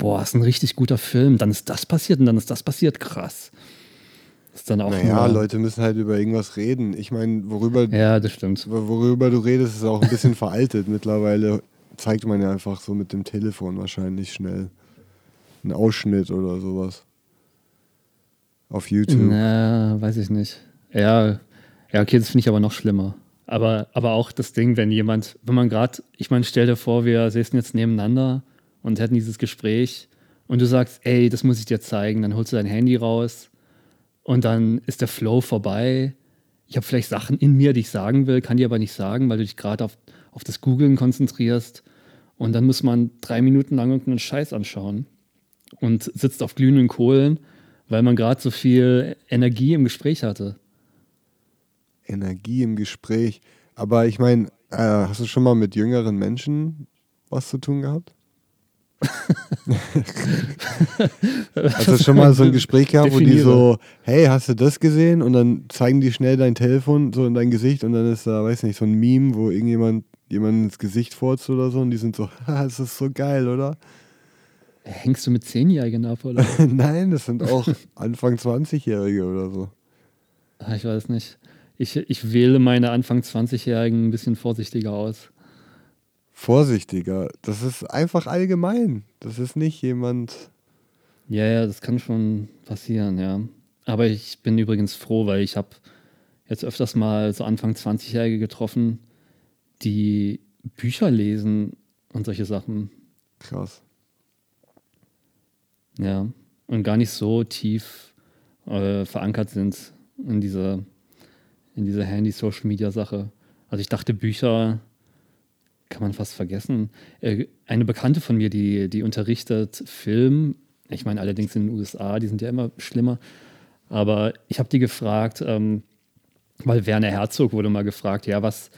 Boah, ist ein richtig guter Film. Dann ist das passiert und dann ist das passiert. Krass. Ist dann auch Naja, nur, Leute müssen halt über irgendwas reden. Ich meine, worüber, Ja, das stimmt. worüber du redest, ist auch ein bisschen (laughs) veraltet. Mittlerweile zeigt man ja einfach so mit dem Telefon wahrscheinlich schnell. Ein Ausschnitt oder sowas. Auf YouTube. Na, weiß ich nicht. Ja, ja okay, das finde ich aber noch schlimmer. Aber, aber auch das Ding, wenn jemand, wenn man gerade, ich meine, stell dir vor, wir säßen jetzt nebeneinander und hätten dieses Gespräch und du sagst, ey, das muss ich dir zeigen, dann holst du dein Handy raus und dann ist der Flow vorbei. Ich habe vielleicht Sachen in mir, die ich sagen will, kann die aber nicht sagen, weil du dich gerade auf, auf das Googlen konzentrierst. Und dann muss man drei Minuten lang irgendeinen Scheiß anschauen und sitzt auf glühenden Kohlen, weil man gerade so viel Energie im Gespräch hatte. Energie im Gespräch. Aber ich meine, äh, hast du schon mal mit jüngeren Menschen was zu tun gehabt? Hast du schon mal so ein Gespräch gehabt, wo die so, hey, hast du das gesehen? Und dann zeigen die schnell dein Telefon so in dein Gesicht und dann ist da, weiß nicht, so ein Meme, wo irgendjemand jemand ins Gesicht furzt oder so und die sind so, (laughs) das ist so geil, oder? Hängst du mit Zehnjährigen ab, oder? (laughs) Nein, das sind auch Anfang 20-Jährige oder so. Ah, ich weiß nicht ich, ich wähle meine Anfang 20-Jährigen ein bisschen vorsichtiger aus. Vorsichtiger? Das ist einfach allgemein. Das ist nicht jemand. Ja, ja, das kann schon passieren, ja. Aber ich bin übrigens froh, weil ich habe jetzt öfters mal so Anfang 20-Jährige getroffen, die Bücher lesen und solche Sachen. Krass. Ja, und gar nicht so tief äh, verankert sind in dieser in dieser Handy-Social-Media-Sache. Also ich dachte, Bücher kann man fast vergessen. Äh, eine Bekannte von mir, die, die unterrichtet Film, ich meine allerdings in den USA, die sind ja immer schlimmer, aber ich habe die gefragt, ähm, weil Werner Herzog wurde mal gefragt, ja, was,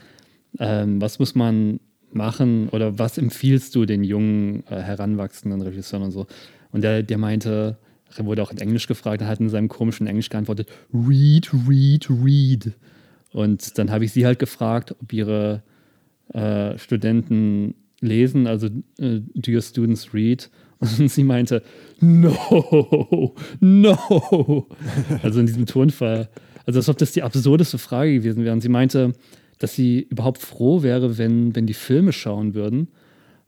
ähm, was muss man machen oder was empfiehlst du den jungen, äh, heranwachsenden Regisseuren und so? Und der, der meinte, er wurde auch in Englisch gefragt, er hat in seinem komischen Englisch geantwortet, read, read, read. Und dann habe ich sie halt gefragt, ob ihre äh, Studenten lesen, also äh, do your students read? (laughs) Und sie meinte, no, no. Also in diesem Tonfall. Also als ob das die absurdeste Frage gewesen wäre. Und sie meinte, dass sie überhaupt froh wäre, wenn, wenn die Filme schauen würden,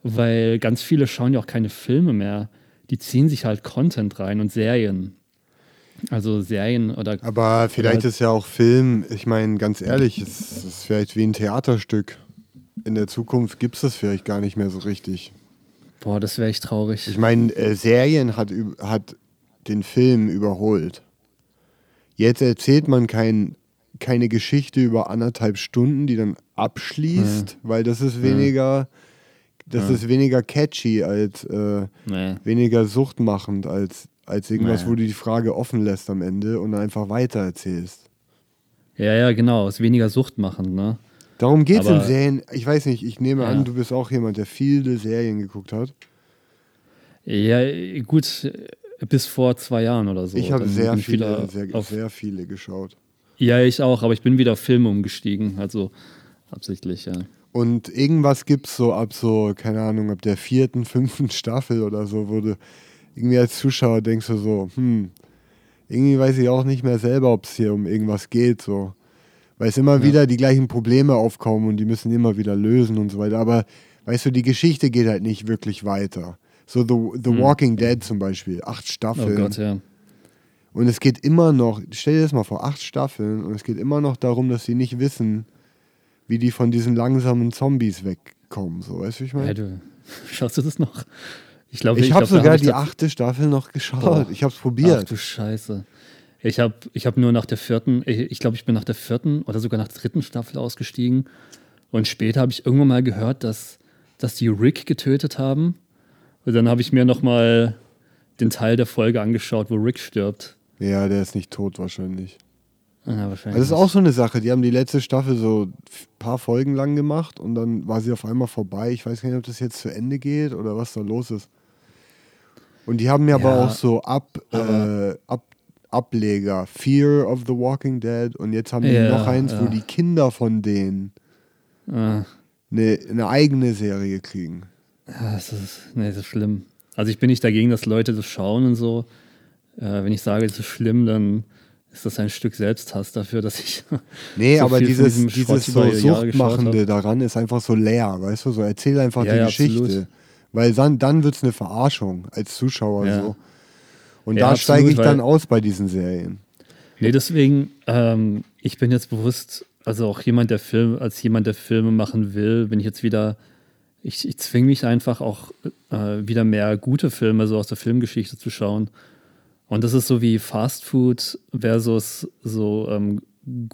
weil ganz viele schauen ja auch keine Filme mehr die ziehen sich halt Content rein und Serien. Also Serien oder. Aber vielleicht oder ist ja auch Film, ich meine, ganz ehrlich, es ist vielleicht wie ein Theaterstück. In der Zukunft gibt es das vielleicht gar nicht mehr so richtig. Boah, das wäre echt traurig. Ich meine, äh, Serien hat, hat den Film überholt. Jetzt erzählt man kein, keine Geschichte über anderthalb Stunden, die dann abschließt, ja. weil das ist weniger. Das ist weniger catchy als äh, nee. weniger suchtmachend als, als irgendwas, nee. wo du die Frage offen lässt am Ende und einfach weiter erzählst. Ja, ja, genau, ist weniger suchtmachend, ne? Darum geht es in Serien. Ich weiß nicht, ich nehme ja. an, du bist auch jemand, der viele Serien geguckt hat. Ja, gut, bis vor zwei Jahren oder so. Ich habe sehr viele, sehr, sehr viele geschaut. Ja, ich auch, aber ich bin wieder auf Filme umgestiegen, also absichtlich, ja. Und irgendwas gibt es so ab so, keine Ahnung, ab der vierten, (laughs) fünften Staffel oder so, wo du irgendwie als Zuschauer denkst du so, hm, irgendwie weiß ich auch nicht mehr selber, ob es hier um irgendwas geht, so. Weil es immer ja. wieder die gleichen Probleme aufkommen und die müssen immer wieder lösen und so weiter. Aber weißt du, die Geschichte geht halt nicht wirklich weiter. So The, The hm. Walking Dead zum Beispiel, acht Staffeln. Oh Gott, ja. Und es geht immer noch, stell dir das mal vor, acht Staffeln und es geht immer noch darum, dass sie nicht wissen, wie die von diesen langsamen Zombies wegkommen. So, weißt du, wie ich meine? Ja, du, (laughs) schaust du das noch? Ich glaube, ich, ich habe sogar die achte Staffel noch geschaut. Boah. Ich habe es probiert. Ach du Scheiße. Ich habe ich hab nur nach der vierten, ich glaube, ich bin nach der vierten oder sogar nach der dritten Staffel ausgestiegen. Und später habe ich irgendwann mal gehört, dass, dass die Rick getötet haben. Und dann habe ich mir nochmal den Teil der Folge angeschaut, wo Rick stirbt. Ja, der ist nicht tot wahrscheinlich. Ja, wahrscheinlich. Das ist auch so eine Sache. Die haben die letzte Staffel so ein paar Folgen lang gemacht und dann war sie auf einmal vorbei. Ich weiß gar nicht, ob das jetzt zu Ende geht oder was da los ist. Und die haben ja, ja aber auch so Ab, äh, Ab, Ableger. Fear of the Walking Dead. Und jetzt haben die ja, noch eins, ja. wo die Kinder von denen eine, eine eigene Serie kriegen. Ja, das ist, nee, das ist schlimm. Also ich bin nicht dagegen, dass Leute das schauen und so. Äh, wenn ich sage, es ist schlimm, dann ist das ein Stück Selbsthass dafür, dass ich. (laughs) Nee, so aber dieses, dieses so Suchtmachende daran ist einfach so leer, weißt du? So erzähl einfach ja, die Geschichte. Absolut. Weil dann, dann wird es eine Verarschung als Zuschauer so. Und Ja, da steige ich dann aus bei diesen Serien. Nee, deswegen, ähm, ich bin jetzt bewusst, also auch jemand, der Film, als jemand, der Filme machen will, bin ich jetzt wieder, ich, ich zwinge mich einfach auch äh, wieder mehr gute Filme so aus der Filmgeschichte zu schauen. Und das ist so wie Fast Food versus so ähm,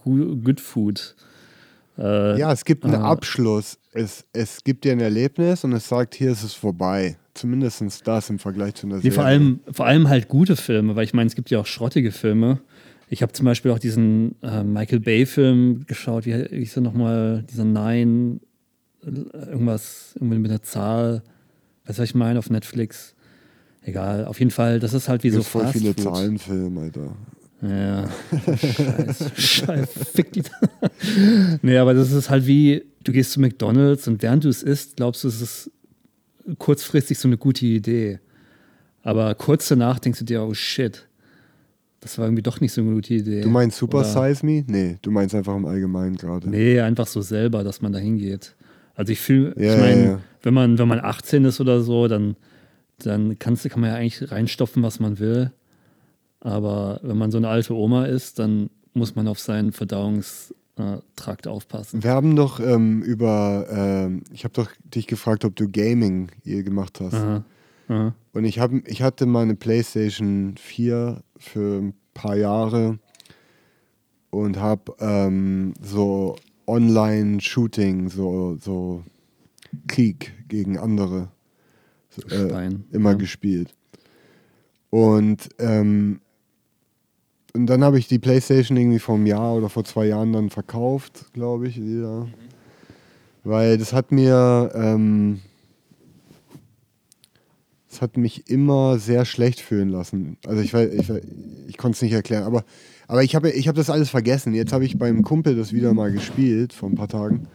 Good Food. Äh, Ja, es gibt einen ah. Abschluss. Es, es gibt dir ein Erlebnis und es sagt, hier ist es vorbei. Zumindest das im Vergleich zu einer Nee, Serie. vor allem, vor allem halt gute Filme, weil ich meine, es gibt ja auch schrottige Filme. Ich habe zum Beispiel auch diesen äh, Michael Bay-Film geschaut, wie hieß er nochmal, dieser Nine, äh, irgendwas, irgendwie mit einer Zahl, weißt du, was ich meine, auf Netflix. Egal, auf jeden Fall, das ist halt wie so voll Fast viele Food. Zahlenfilme, Alter. Ja, (laughs) scheiße, scheiße, fick die. (laughs) nee, aber das ist halt wie, du gehst zu McDonalds und während du es isst, glaubst du, es ist kurzfristig so eine gute Idee. Aber kurz danach denkst du dir, oh shit, das war irgendwie doch nicht so eine gute Idee. Du meinst Super Oder- Size Me? Nee, du meinst einfach im Allgemeinen gerade. Nee, einfach so selber, dass man da hingeht. Also ich fühle, Ja, ich meine, ja, ja. wenn man, wenn man 18 ist oder so, dann, dann kannst, du- kann man ja eigentlich reinstopfen, was man will. Aber wenn man so eine alte Oma ist, dann muss man auf seinen Verdauungstrakt aufpassen. Wir haben doch ähm, über, ähm, ich habe doch dich gefragt, ob du Gaming je gemacht hast. Aha. Aha. Und ich, hab, ich hatte mal eine PlayStation 4 für ein paar Jahre und habe ähm, so Online-Shooting, so, so Krieg gegen andere äh, Stein. immer ja. gespielt. Und, ähm, und dann habe ich die PlayStation irgendwie vor einem Jahr oder vor zwei Jahren dann verkauft, glaube ich, wieder. Weil das hat mir, ähm, das hat mich immer sehr schlecht fühlen lassen. Also ich, ich, ich konnte es nicht erklären, aber, aber ich habe ich hab das alles vergessen. Jetzt habe ich beim Kumpel das wieder mal gespielt vor ein paar Tagen.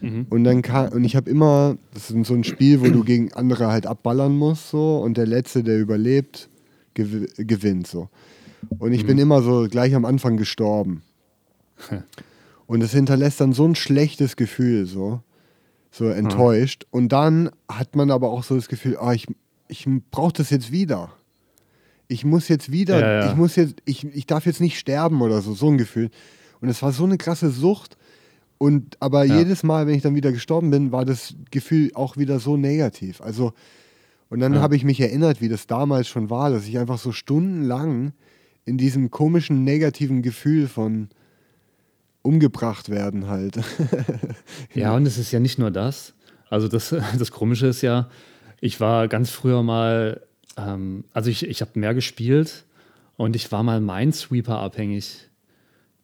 Mhm. Und dann kam, und ich habe immer, das ist so ein Spiel, wo du gegen andere halt abballern musst, so, und der Letzte, der überlebt, gew gewinnt, so. Und ich bin immer so gleich am Anfang gestorben. (laughs) Und es hinterlässt dann so ein schlechtes Gefühl, so, so enttäuscht. Und dann hat man aber auch so das Gefühl, ah, ich, ich brauche das jetzt wieder. Ich muss jetzt wieder, Ja, ja. ich muss jetzt, ich, ich darf jetzt nicht sterben oder so, so ein Gefühl. Und es war so eine krasse Sucht. Und aber Ja. jedes Mal, wenn ich dann wieder gestorben bin, war das Gefühl auch wieder so negativ. Also, und dann habe ich mich erinnert, wie das damals schon war, dass ich einfach so stundenlang in diesem komischen negativen Gefühl von umgebracht werden halt. (laughs) Ja, und es ist ja nicht nur das. Also das, (laughs) das Komische ist ja, ich war ganz früher mal, ähm, also ich, ich habe mehr gespielt und ich war mal Minesweeper abhängig.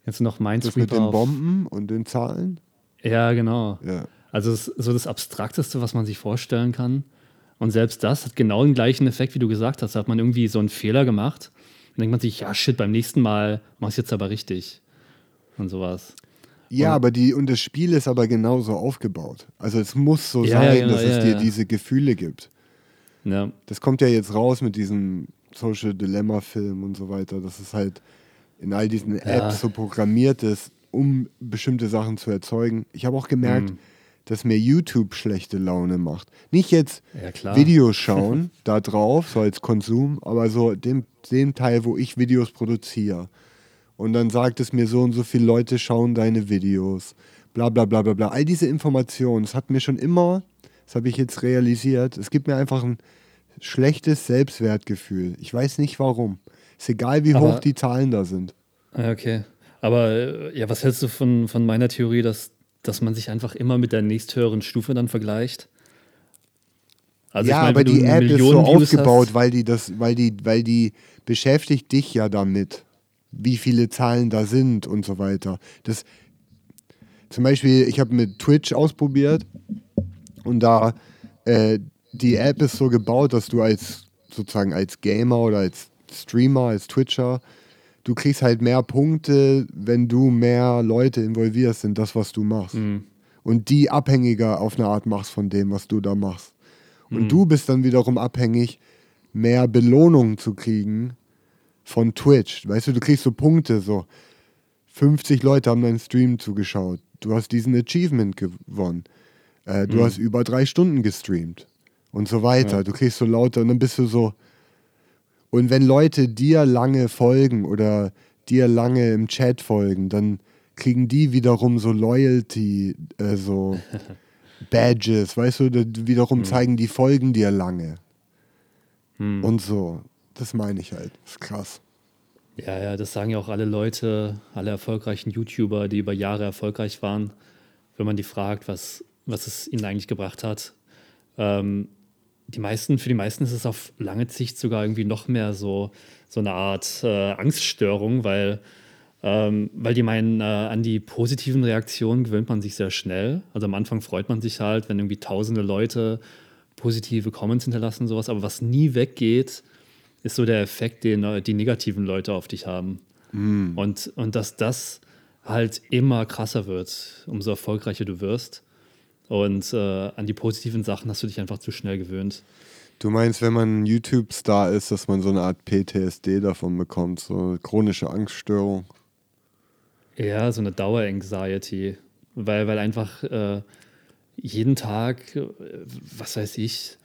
Jetzt noch Das mit Minesweeper. den Bomben und den Zahlen. Ja, genau. Ja. Also ist so das Abstrakteste, was man sich vorstellen kann. Und selbst das hat genau den gleichen Effekt, wie du gesagt hast. Da hat man irgendwie so einen Fehler gemacht. Dann denkt man sich, ja, shit, beim nächsten Mal mach ich jetzt aber richtig. Und sowas. Ja, Und- aber die, und das Spiel ist aber genauso aufgebaut. Also es muss so Ja, ja, sein, genau, dass es ja, dir ja. diese Gefühle gibt. Ja, Das kommt ja jetzt raus mit diesem Social Dilemma Film und so weiter, dass es halt in all diesen Ja. Apps so programmiert ist, um bestimmte Sachen zu erzeugen. Ich habe auch gemerkt, Mhm. Dass mir YouTube schlechte Laune macht. Nicht jetzt ja. Videos (laughs) schauen, da drauf, so als Konsum, aber so dem, dem Teil, wo ich Videos produziere. Und dann sagt es mir so und so viele Leute schauen deine Videos, bla bla bla bla bla. All diese Informationen, das hat mir schon immer, das habe ich jetzt realisiert, es gibt mir einfach ein schlechtes Selbstwertgefühl. Ich weiß nicht warum. Ist egal, wie Aber- hoch die Zahlen da sind. Ah, Okay. Aber äh, ja, was hältst du von, von meiner Theorie, dass, dass man sich einfach immer mit der nächsthöheren Stufe dann vergleicht? Also ja, ich mein, aber die App ist so Millionen Views aufgebaut, hast- weil die das, weil die, weil die beschäftigt dich ja damit, wie viele Zahlen da sind und so weiter. Das, zum Beispiel, ich habe mit Twitch ausprobiert und da äh, die App ist so gebaut, dass du als sozusagen als Gamer oder als Streamer, als Twitcher, du kriegst halt mehr Punkte, wenn du mehr Leute involvierst in das, was du machst. Mhm. Und die abhängiger auf eine Art machst von dem, was du da machst. Und Mhm. du bist dann wiederum abhängig, mehr Belohnung zu kriegen von Twitch. Weißt du, du kriegst so Punkte, so 50 Leute haben deinen Stream zugeschaut. Du hast diesen Achievement gewonnen. Äh, du Mhm. hast über drei Stunden gestreamt. und so weiter. Ja. Du kriegst so lauter und dann bist du so. Und wenn Leute dir lange folgen oder dir lange im Chat folgen, dann kriegen die wiederum so Loyalty, äh, so (laughs) Badges, weißt du, wiederum hm. zeigen die folgen dir lange. Hm. Und so. Das meine ich halt. Das ist krass. Ja, ja, das sagen ja auch alle Leute, alle erfolgreichen YouTuber, die über Jahre erfolgreich waren, wenn man die fragt, was, was es ihnen eigentlich gebracht hat. Ähm, die meisten, für die meisten ist es auf lange Sicht sogar irgendwie noch mehr so, so eine Art äh, Angststörung, weil, ähm, weil die meinen, äh, an die positiven Reaktionen gewöhnt man sich sehr schnell. Also am Anfang freut man sich halt, wenn irgendwie tausende Leute positive Comments hinterlassen, sowas, aber was nie weggeht, ist so der Effekt, den äh, die negativen Leute auf dich haben. Mm. Und, und dass das halt immer krasser wird, umso erfolgreicher du wirst. Und äh, an die positiven Sachen hast du dich einfach zu schnell gewöhnt. Du meinst, wenn man YouTube-Star ist, dass man so eine Art PTSD davon bekommt, so chronische Angststörung? Ja, so eine Dauer-Anxiety. Weil, weil einfach äh, jeden Tag, äh, was weiß ich,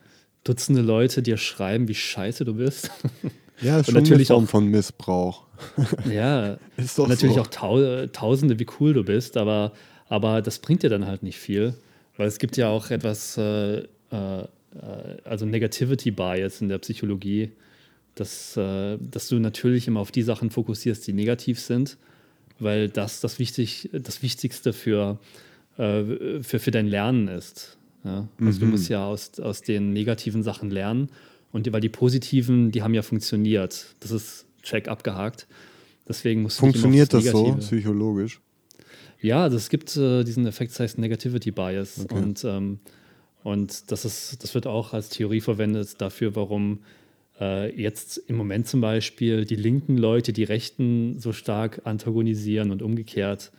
Dutzende Leute dir schreiben, wie scheiße du bist. (laughs) Ja, ist schon natürlich eine Form auch, von Missbrauch. (laughs) Ja, ist doch natürlich so. auch tau Tausende, wie cool du bist, aber, aber das bringt dir dann halt nicht viel, weil es gibt ja auch etwas, äh, äh, also Negativity Bias in der Psychologie, dass, äh, dass du natürlich immer auf die Sachen fokussierst, die negativ sind, weil das das, wichtig, das Wichtigste für, äh, für, für dein Lernen ist. Ja? Also mhm. du musst ja aus, aus den negativen Sachen lernen. Und weil die positiven, die haben ja funktioniert. Das ist Check abgehakt. Deswegen musst Funktioniert das so psychologisch? Ja, also es gibt äh, diesen Effekt, das heißt Negativity Bias. Okay. Und, ähm, und das, ist, das wird auch als Theorie verwendet dafür, warum äh, jetzt im Moment zum Beispiel die linken Leute die Rechten so stark antagonisieren und umgekehrt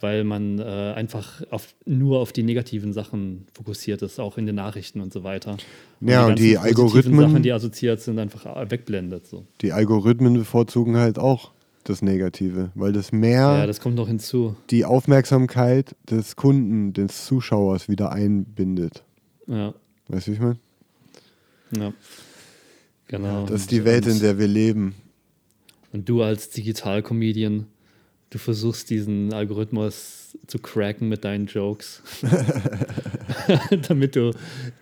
weil man äh, einfach auf, nur auf die negativen Sachen fokussiert ist, auch in den Nachrichten und so weiter. Und ja, die und die Algorithmen. Sachen, die assoziiert sind, einfach wegblendet. So. Die Algorithmen bevorzugen halt auch das Negative, weil das mehr ja, das kommt noch hinzu. die Aufmerksamkeit des Kunden, des Zuschauers wieder einbindet. Ja. Weißt du, wie ich meine? Ja. Genau. Das ist die Welt, in der wir leben. Und du als Digital-Comedian du versuchst diesen Algorithmus zu cracken mit deinen Jokes, (laughs) (laughs) damit, du,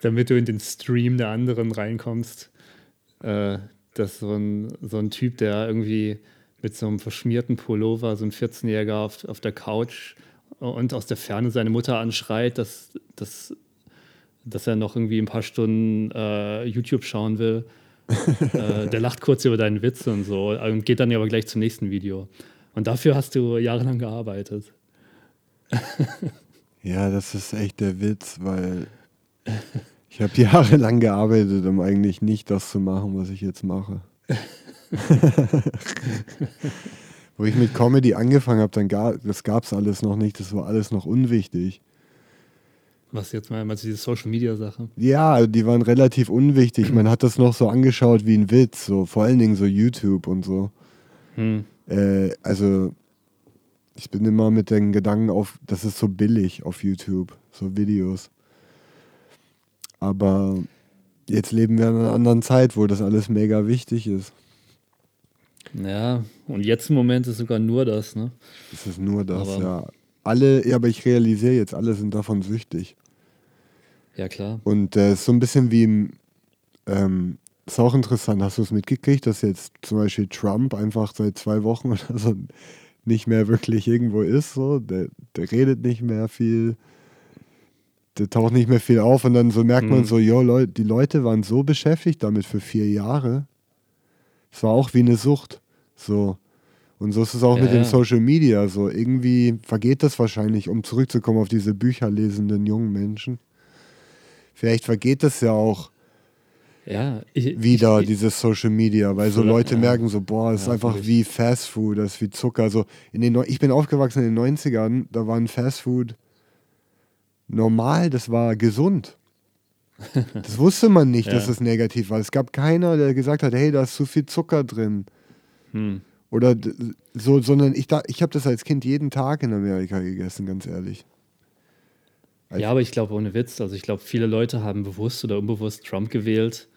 damit du in den Stream der anderen reinkommst. Äh, dass so ein, so ein Typ, der irgendwie mit so einem verschmierten Pullover, so ein 14-Jähriger auf, auf der Couch und aus der Ferne seine Mutter anschreit, dass, dass, dass er noch irgendwie ein paar Stunden äh, YouTube schauen will. (laughs) äh, der lacht kurz über deinen Witz und so und geht dann aber gleich zum nächsten Video. Und dafür hast du jahrelang gearbeitet. (laughs) ja, das ist echt der Witz, weil ich habe jahrelang gearbeitet, um eigentlich nicht das zu machen, was ich jetzt mache. (laughs) Wo ich mit Comedy angefangen habe, dann gab das gab es alles noch nicht, das war alles noch unwichtig. Was jetzt mal, meinst du diese Social Media Sache? Ja, die waren relativ unwichtig. Man hat das noch so angeschaut wie ein Witz, so vor allen Dingen so YouTube und so. Hm. Äh, also, ich bin immer mit den Gedanken auf, das ist so billig auf YouTube, so Videos. Aber jetzt leben wir in einer anderen Zeit, wo das alles mega wichtig ist. Ja, und jetzt im Moment ist sogar nur das, ne? Es ist nur das, aber ja. Alle, ja, aber ich realisiere jetzt, alle sind davon süchtig. Ja, klar. Und es äh, ist so ein bisschen wie im, ähm, ist auch interessant. Hast du es mitgekriegt, dass jetzt zum Beispiel Trump einfach seit zwei Wochen (laughs) oder so nicht mehr wirklich irgendwo ist? So? Der, der redet nicht mehr viel. Der taucht nicht mehr viel auf und dann so merkt man mhm. so, jo, Leute, die Leute waren so beschäftigt damit für vier Jahre. Es war auch wie eine Sucht. So. Und so ist es auch ja, mit ja. dem Social Media. So irgendwie vergeht das wahrscheinlich, um zurückzukommen auf diese bücherlesenden jungen Menschen. Vielleicht vergeht das ja auch ja, ich, wieder ich, dieses Social Media, weil so Leute ja. merken so, boah, es ja, ist einfach wie Fast Food, das ist wie Zucker. Also in den, ich bin aufgewachsen in den 90ern, da war ein Fast Food normal, das war gesund. Das wusste man nicht, ja. dass es negativ war. Es gab keiner, der gesagt hat, hey, da ist zu viel Zucker drin. Hm. Oder so, sondern ich, ich habe das als Kind jeden Tag in Amerika gegessen, ganz ehrlich. Ja, aber ich glaube ohne Witz, also ich glaube, viele Leute haben bewusst oder unbewusst Trump gewählt,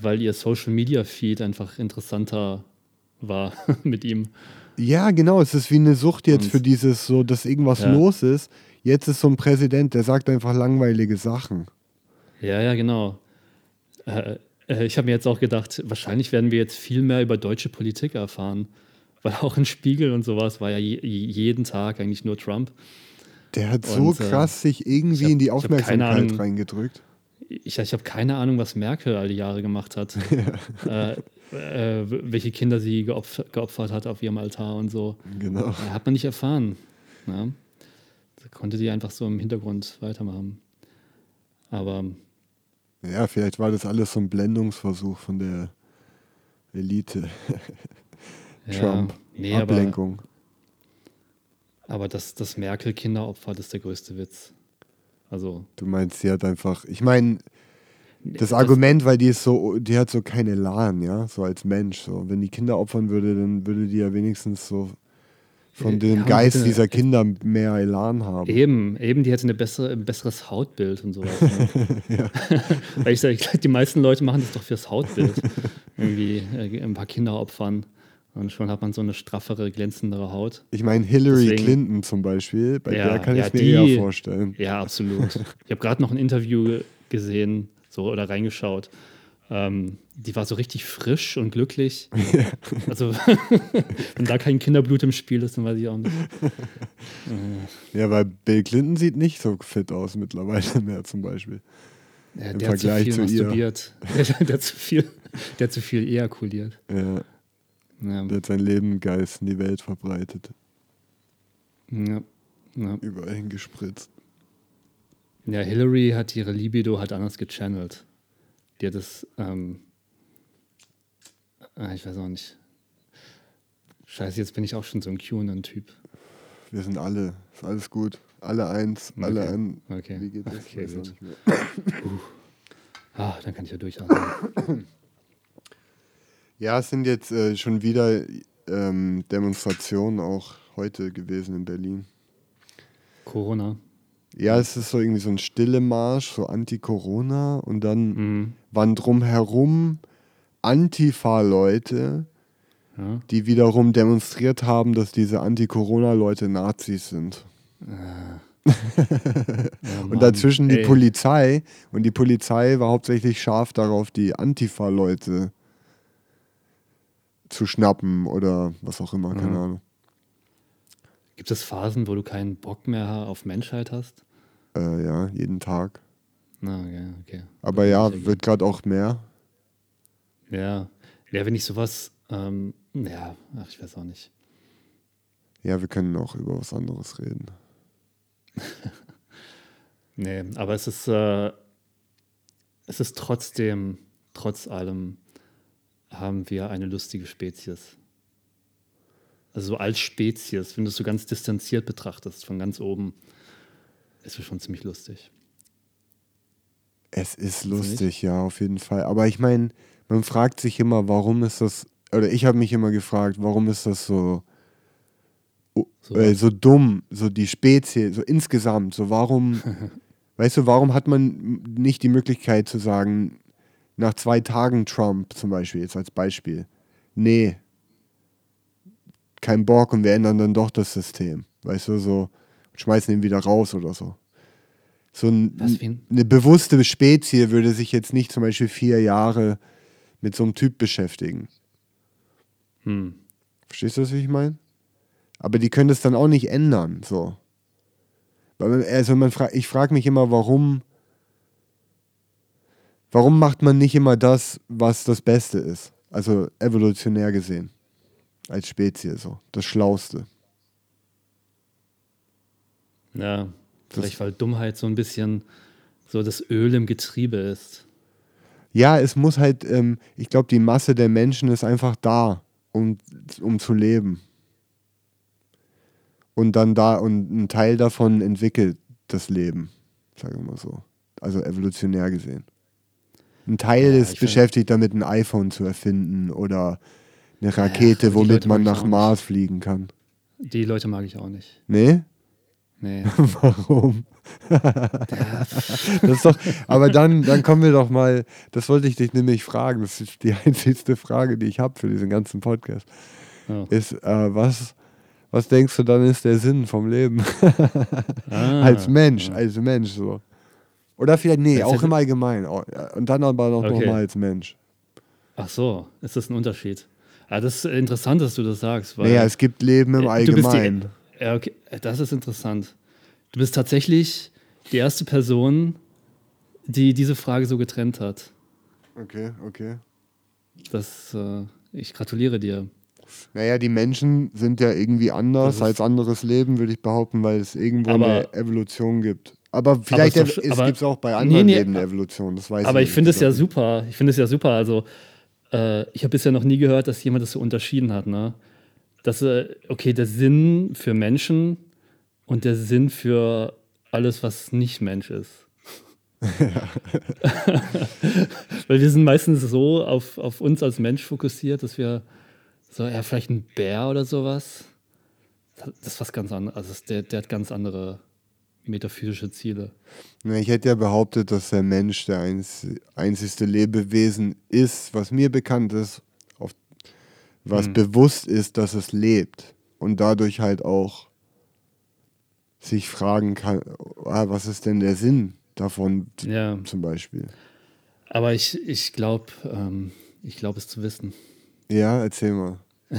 weil ihr Social Media Feed einfach interessanter war (laughs) mit ihm. Ja, genau. Es ist wie eine Sucht jetzt Und- für dieses, so, dass irgendwas Ja. los ist. Jetzt ist so ein Präsident, der sagt einfach langweilige Sachen. Ja, ja, genau. Äh, äh, ich habe mir jetzt auch gedacht, wahrscheinlich werden wir jetzt viel mehr über deutsche Politik erfahren. Weil auch in Spiegel und sowas war ja je, jeden Tag eigentlich nur Trump. Der hat so Und, äh, krass sich irgendwie hab- in die Aufmerksamkeit Ahnung. reingedrückt. Ich, ich habe keine Ahnung, was Merkel all die Jahre gemacht hat. (laughs) äh, äh, welche Kinder sie geopf geopfert hat auf ihrem Altar und so. Genau. Äh, hat man nicht erfahren. Ja? Da konnte die einfach so im Hintergrund weitermachen. Aber Ja, vielleicht war das alles so ein Blendungsversuch von der Elite. ja, Trump. nee, aber, Ablenkung. aber das, das Merkel-Kinder opfert ist der größte Witz. Also, Du meinst, sie hat einfach. Ich meine, das Argument, weil die ist so, die hat so keinen Elan, ja, so als Mensch. So. Wenn die Kinder opfern würde, dann würde die ja wenigstens so von Ja, dem und Geist bitte- dieser Kinder mehr Elan haben. Eben, eben, die hätte eine bessere, ein besseres Hautbild und sowas. Ne? (laughs) (laughs) Weil ich sage, die meisten Leute machen das doch fürs Hautbild. Irgendwie äh, ein paar Kinder opfern. Und schon hat man so eine straffere, glänzendere Haut. Ich meine, Hillary Deswegen- Clinton zum Beispiel, bei Ja, der kann ja, ich mir die- eher vorstellen. Ja, absolut. Ich habe gerade noch ein Interview gesehen, so oder reingeschaut. Ähm, die war so richtig frisch und glücklich. (laughs) Also, (laughs) wenn da kein Kinderblut im Spiel ist, dann weiß ich auch nicht. (laughs) Ja, weil Bill Clinton sieht nicht so fit aus mittlerweile mehr zum Beispiel. Ja, Im der hat zu Vergleich viel zu ihr. Der, der, hat zu viel, der hat zu viel ejakuliert. Ja, Ja, der hat sein Lebengeist in die Welt verbreitet, ja, ja. überall hingespritzt. ja, Hillary hat ihre Libido halt anders gechannelt. Die hat es, ähm, ah, ich weiß auch nicht. Scheiße, jetzt bin ich auch schon so ein QAnon-Typ. Wir sind alle, ist alles gut. Alle eins, alle Okay. an. Okay. Wie geht das? Okay, gut. Ah, dann kann ich ja durchatmen. Ja, es sind jetzt äh, schon wieder ähm, Demonstrationen auch heute gewesen in Berlin. Corona. Ja, es ist so irgendwie so ein stille Marsch, so Anti-Corona und dann Mhm. waren drumherum Antifa-Leute, Ja. die wiederum demonstriert haben, dass diese Anti-Corona-Leute Nazis sind. (laughs) Ja, Und dazwischen die ey. Polizei. Und die Polizei war hauptsächlich scharf darauf, die Antifa-Leute zu schnappen oder was auch immer, keine Mhm. Ahnung. Gibt es Phasen, wo du keinen Bock mehr auf Menschheit hast? Äh, ja, jeden Tag. Na, okay, okay. Aber ja, wird gerade auch mehr. Ja. Ja, wenn ich sowas, ähm, ja, ach, ich weiß auch nicht. Ja, wir können auch über was anderes reden. (laughs) Nee, aber es ist, äh, es ist trotzdem, trotz allem, haben wir eine lustige Spezies. Also so als Spezies, wenn du es so ganz distanziert betrachtest, von ganz oben, ist es schon ziemlich lustig. Es ist lustig, ja, auf jeden Fall. Aber ich meine, man fragt sich immer, warum ist das, oder ich habe mich immer gefragt, warum ist das so, So, äh, so dumm, so die Spezies, so insgesamt, so warum, (laughs) weißt du, warum hat man nicht die Möglichkeit zu sagen, nach zwei Tagen Trump zum Beispiel, jetzt als Beispiel, nee, kein Bock und wir ändern dann doch das System, weißt du, so, schmeißen ihn wieder raus oder so. So ein, eine bewusste Spezie würde sich jetzt nicht zum Beispiel vier Jahre mit so einem Typ beschäftigen. hm. Verstehst du, was ich meine? Aber die können das dann auch nicht ändern, so. Also man fra ich frage mich immer, warum, warum macht man nicht immer das, was das Beste ist? Also evolutionär gesehen. Als Spezies so. Das Schlauste. Ja, vielleicht weil Dummheit so ein bisschen so das Öl im Getriebe ist. Ja, es muss halt, ähm, ich glaube, die Masse der Menschen ist einfach da, um, um zu leben. Und dann da, und ein Teil davon entwickelt das Leben, sagen wir mal so. Also evolutionär gesehen. Ein Teil Ja, ist beschäftigt damit, ein iPhone zu erfinden oder eine Rakete, die womit man nach auch. Mars fliegen kann. Die Leute mag ich auch nicht. Nee? Nee. (laughs) Warum? das ist doch, aber dann, dann kommen wir doch mal, das wollte ich dich nämlich fragen, das ist die (laughs) einzigste Frage, die ich habe für diesen ganzen Podcast. Oh. Ist, äh, was, was denkst du dann ist der Sinn vom Leben? Ah, (laughs) als Mensch, als Mensch so. Oder vielleicht, nee, Das auch im Allgemeinen. auch- ja, Und dann aber noch, noch Okay. mal als Mensch. Ach so, ist das ein Unterschied? Ja, das ist interessant, dass du das sagst. Weil, Naja, es gibt Leben im Äh, die- Allgemeinen. Ja, okay, das ist interessant. Du bist tatsächlich die erste Person, die diese Frage so getrennt hat. Okay, okay. Das, äh, ich gratuliere dir. Naja, die Menschen sind ja irgendwie anders als anderes Leben, würde ich behaupten, weil es irgendwo Aber- eine Evolution gibt. Aber vielleicht ist doch sch- aber- gibt es auch bei anderen nee, Leben eine Evolution, das weiß Aber ich nicht. finde es ja super. Ich finde es ja super. Also, äh, ich habe bisher noch nie gehört, dass jemand das so unterschieden hat. Ne? Dass, äh, okay, der Sinn für Menschen und der Sinn für alles, was nicht Mensch ist. (laughs) Weil wir sind meistens so auf, auf uns als Mensch fokussiert, dass wir so, ja, vielleicht ein Bär oder sowas. Das ist was ganz anderes. Also, der, der hat ganz andere metaphysische Ziele. Na, Ich hätte ja behauptet, dass der Mensch der einz einzigste Lebewesen ist, was mir bekannt ist, auf, was Hm. bewusst ist, dass es lebt und dadurch halt auch sich fragen kann, ah, was ist denn der Sinn davon Ja. zum Beispiel. Aber ich, ich glaube, ähm, ich glaube es zu wissen. Ja, erzähl mal. (laughs)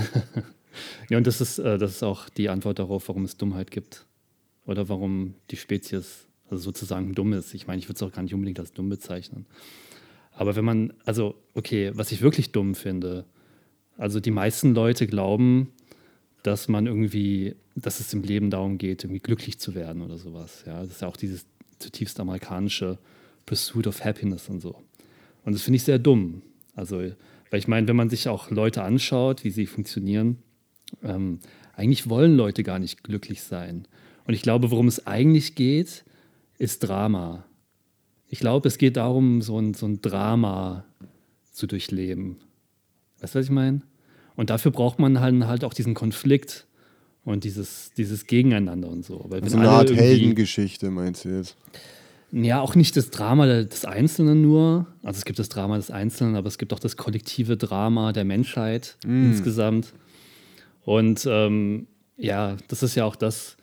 Ja, und das ist, äh, das ist auch die Antwort darauf, warum es Dummheit gibt. Oder warum die Spezies also sozusagen dumm ist. Ich meine, ich würde es auch gar nicht unbedingt als dumm bezeichnen. Aber wenn man, also, okay, was ich wirklich dumm finde, also die meisten Leute glauben, dass man irgendwie, dass es im Leben darum geht, irgendwie glücklich zu werden oder sowas. Ja, das ist ja auch dieses zutiefst amerikanische Pursuit of Happiness und so. Und das finde ich sehr dumm. Also, weil ich meine, wenn man sich auch Leute anschaut, wie sie funktionieren, ähm, eigentlich wollen Leute gar nicht glücklich sein. Und ich glaube, worum es eigentlich geht, ist Drama. Ich glaube, es geht darum, so ein, so ein Drama zu durchleben. Weißt du, was ich meine? Und dafür braucht man halt, halt auch diesen Konflikt und dieses, dieses Gegeneinander und so. Weil wenn So eine Art Heldengeschichte, meinst du jetzt? ja, auch nicht das Drama des Einzelnen nur. Also es gibt das Drama des Einzelnen, aber es gibt auch das kollektive Drama der Menschheit insgesamt. Und ähm, ja, das ist ja auch das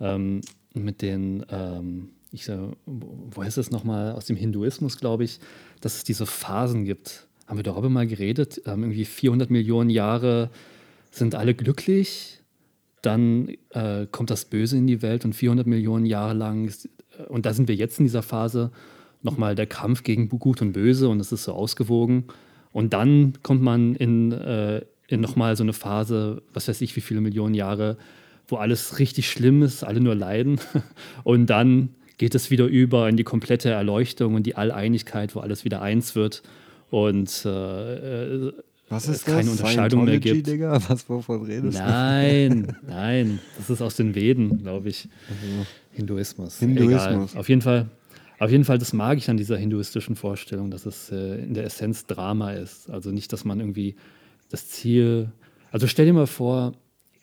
ähm, mit den, ähm, ich sag, wo ist es nochmal, aus dem Hinduismus, glaube ich, dass es diese Phasen gibt. Haben wir darüber mal geredet? Ähm, irgendwie 400 Millionen Jahre sind alle glücklich, dann äh, kommt das Böse in die Welt und 400 Millionen Jahre lang, ist, äh, und da sind wir jetzt in dieser Phase, nochmal der Kampf gegen Gut und Böse und es ist so ausgewogen. Und dann kommt man in, äh, in nochmal so eine Phase, was weiß ich, wie viele Millionen Jahre, wo alles richtig schlimm ist, alle nur leiden. (laughs) Und dann geht es wieder über in die komplette Erleuchtung und die Alleinigkeit, wo alles wieder eins wird. Und äh, äh, Was es ist keine das? Unterscheidung mehr gibt. Digga? (laughs) Was, wovon redest du? Nein, (laughs) nein, das ist aus den Veden, glaube ich. Hinduismus. Hinduismus. Egal. Auf jeden Fall. Auf jeden Fall, das mag ich an dieser hinduistischen Vorstellung, dass es äh, in der Essenz Drama ist. Also nicht, dass man irgendwie das Ziel. Also stell dir mal vor,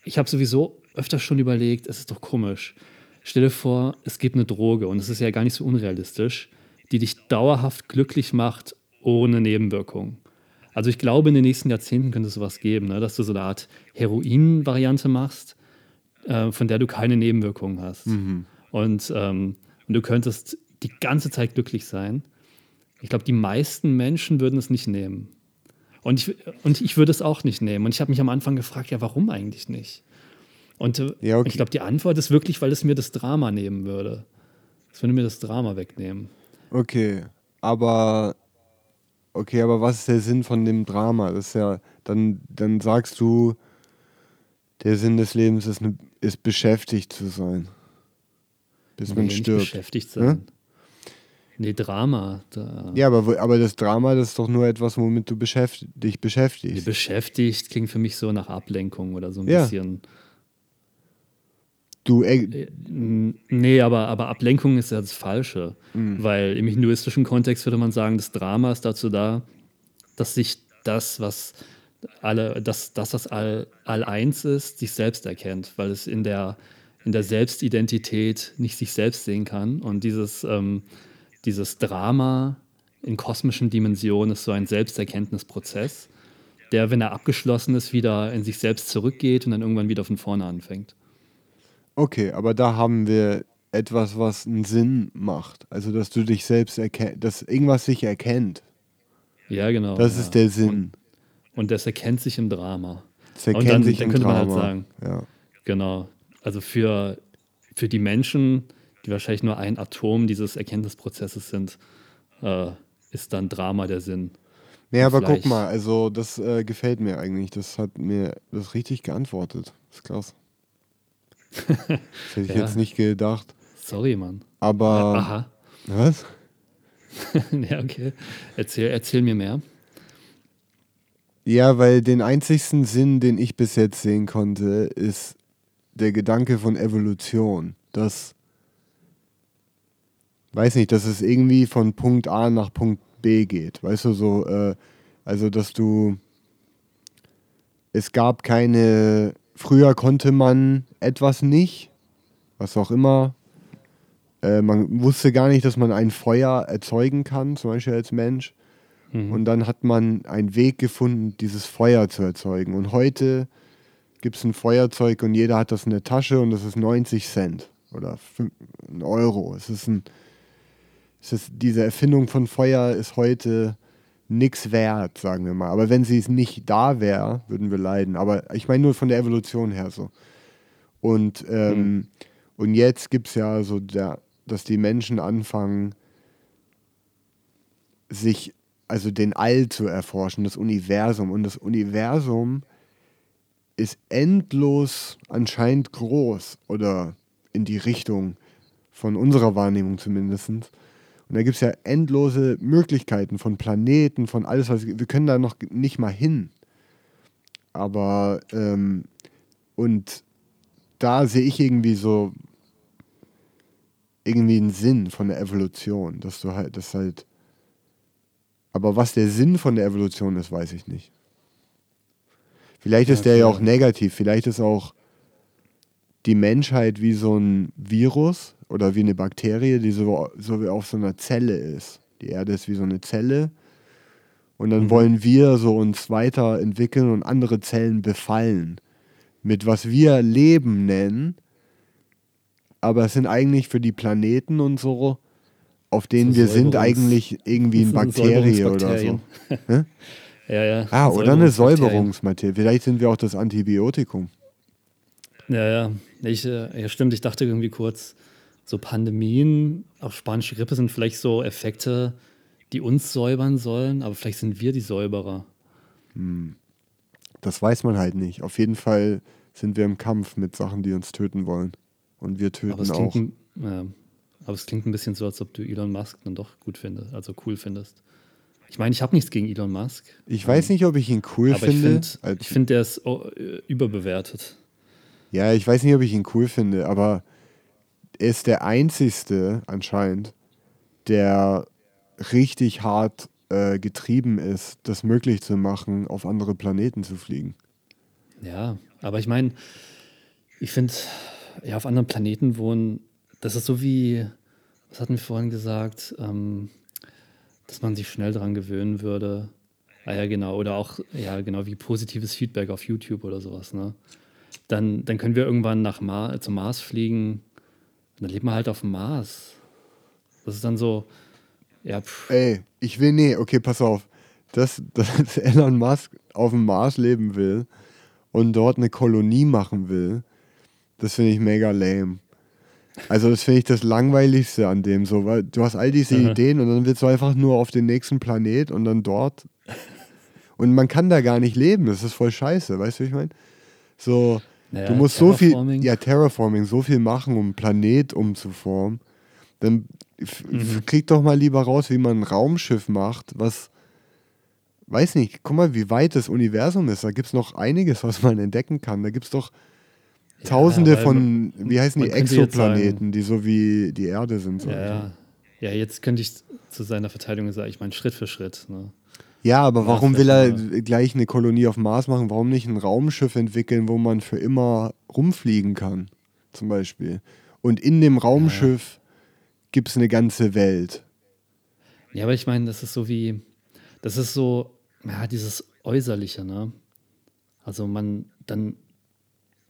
ich habe sowieso öfter schon überlegt, es ist doch komisch. Stell dir vor, es gibt eine Droge und es ist ja gar nicht so unrealistisch, die dich dauerhaft glücklich macht ohne Nebenwirkungen. Also ich glaube, in den nächsten Jahrzehnten könnte es sowas geben, ne? dass du so eine Art Heroin-Variante machst, äh, von der du keine Nebenwirkungen hast. Und, ähm, und du könntest die ganze Zeit glücklich sein. Ich glaube, die meisten Menschen würden es nicht nehmen. Und ich, und ich würde es auch nicht nehmen. Und ich habe mich am Anfang gefragt, ja, warum eigentlich nicht? Und äh, Ja, okay. ich glaube, die Antwort ist wirklich, weil es mir das Drama nehmen würde. Es würde mir das Drama wegnehmen. Okay, aber okay, aber was ist der Sinn von dem Drama? Das ist ja, dann, dann sagst du, der Sinn des Lebens ist, ne, ist beschäftigt zu sein. Bis man Nee, nicht stirbt. beschäftigt sein. Nee, Drama. Da. Ja, aber, aber das Drama, das ist doch nur etwas, womit du beschäft dich Nee, beschäftigst. beschäftigt klingt für mich so nach Ablenkung oder so ein Ja. bisschen. Du, ey, Äh, Nee, aber, aber Ablenkung ist ja das Falsche. Mhm. Weil im hinduistischen Kontext würde man sagen, das Drama ist dazu da, dass sich das, was alle, dass das, was all, all eins ist, sich selbst erkennt. Weil es in der, in der Selbstidentität nicht sich selbst sehen kann. Und dieses, ähm, dieses Drama in kosmischen Dimensionen ist so ein Selbsterkenntnisprozess, der, wenn er abgeschlossen ist, wieder in sich selbst zurückgeht und dann irgendwann wieder von vorne anfängt. Okay, aber da haben wir etwas, was einen Sinn macht. Also, dass du dich selbst erkennst, dass irgendwas sich erkennt. Ja, genau. Das ja. ist der Sinn. Und, und das erkennt sich im Drama. Das erkennt und dann, sich dann im könnte man Drama. halt sagen, Ja. genau. Also für, für die Menschen, die wahrscheinlich nur ein Atom dieses Erkenntnisprozesses sind, äh, ist dann Drama der Sinn. Nee, aber guck mal, also das äh, gefällt mir eigentlich. Das hat mir das richtig geantwortet. Das ist krass. Das hätte ich Ja. jetzt nicht gedacht. Sorry, Mann. Aber. Aha. Was? (laughs) ja, okay. Erzähl, erzähl mir mehr. Ja, weil den einzigsten Sinn, den ich bis jetzt sehen konnte, ist der Gedanke von Evolution. Das. Weiß nicht, dass es irgendwie von Punkt A nach Punkt B geht. Weißt du, so, äh, also dass du. Es gab keine. Früher konnte man etwas nicht, was auch immer. Äh, man wusste gar nicht, dass man ein Feuer erzeugen kann, zum Beispiel als Mensch. Mhm. Und dann hat man einen Weg gefunden, dieses Feuer zu erzeugen. Und heute gibt es ein Feuerzeug und jeder hat das in der Tasche und das ist 90 Cent oder 5, ein Euro. Es ist ein, es ist, diese Erfindung von Feuer ist heute nichts wert, sagen wir mal. Aber wenn sie es nicht da wäre, würden wir leiden. Aber ich meine nur von der Evolution her so. Und, ähm, und jetzt gibt es ja so, der, dass die Menschen anfangen, sich, also den All zu erforschen, das Universum. Und das Universum ist endlos anscheinend groß oder in die Richtung von unserer Wahrnehmung zumindest. Und da gibt es ja endlose Möglichkeiten von Planeten, von alles, was wir können da noch nicht mal hin. Aber ähm, und da sehe ich irgendwie so irgendwie einen Sinn von der Evolution, dass du halt, das halt. Aber was der Sinn von der Evolution ist, weiß ich nicht. Vielleicht ist der ja auch negativ. Vielleicht ist auch die Menschheit wie so ein Virus oder wie eine Bakterie, die so, so wie auf so einer Zelle ist. Die Erde ist wie so eine Zelle. Und dann Mhm. wollen wir so uns weiterentwickeln und andere Zellen befallen. Mit was wir Leben nennen. Aber es sind eigentlich für die Planeten und so, auf denen So wir sind, eigentlich irgendwie ein (laughs) Bakterie oder so. (laughs) Ja, ja. Ah, oder eine. Säuberungsmaterie. Vielleicht sind wir auch das Antibiotikum. Ja, ja. Ich, äh, ja, stimmt. Ich dachte irgendwie kurz, so Pandemien, auch spanische Grippe sind vielleicht so Effekte, die uns säubern sollen, aber vielleicht sind wir die Säuberer. Das weiß man halt nicht. Auf jeden Fall sind wir im Kampf mit Sachen, die uns töten wollen. Und wir Aber töten klingt, auch. ein- ja, aber es klingt ein bisschen so, als ob du Elon Musk dann doch gut findest, also cool findest. Ich meine, ich habe nichts gegen Elon Musk, Ich weiß nicht, ob ich ihn cool aber ich finde. finde, ich find, der ist äh, überbewertet. ja, ich weiß nicht, ob ich ihn cool finde, aber ist der Einzigste anscheinend, der richtig hart äh, getrieben ist, das möglich zu machen, auf andere Planeten zu fliegen. Ja, aber ich meine, ich finde, ja, auf anderen Planeten wohnen, das ist so wie, was hatten wir vorhin gesagt, ähm, dass man sich schnell daran gewöhnen würde. Ah ja, genau, oder auch, ja, genau, wie positives Feedback auf YouTube oder sowas, ne? Dann, dann können wir irgendwann nach Mar zum Mars fliegen und dann leben wir halt auf dem Mars. Das ist dann so, ja, pff, Ey, ich will, nee, okay, pass auf. Dass, (laughs) dass Elon Musk auf dem Mars leben will und dort eine Kolonie machen will, das finde ich mega lame. Also das finde ich das Langweiligste an dem so, weil du hast all diese Aha. (laughs) Ideen und dann willst du einfach nur auf den nächsten Planet und dann dort. Und man kann da gar nicht leben, das ist voll scheiße, weißt du, wie ich meine? So, naja, du musst so viel, Terraforming. ja, Terraforming, so viel machen, um einen Planet umzuformen. Dann Mhm. krieg doch mal lieber raus, wie man ein Raumschiff macht, was, weiß nicht, guck mal, wie weit das Universum ist. Da gibt es noch einiges, was man entdecken kann. Da gibt es doch Ja, tausende weil von, wie heißen die, Exoplaneten, die so wie die Erde sind. So. Ja, ja. ja, jetzt könnte ich zu seiner Verteidigung sagen, ich meine Schritt für Schritt. Ne? Ja, aber warum will er gleich eine Kolonie auf Mars machen? Warum nicht ein Raumschiff entwickeln, wo man für immer rumfliegen kann? zum Beispiel. Und in dem Raumschiff ja. gibt es eine ganze Welt. Ja, aber ich meine, das ist so wie, das ist so, ja, dieses Äußerliche, ne? Also man, dann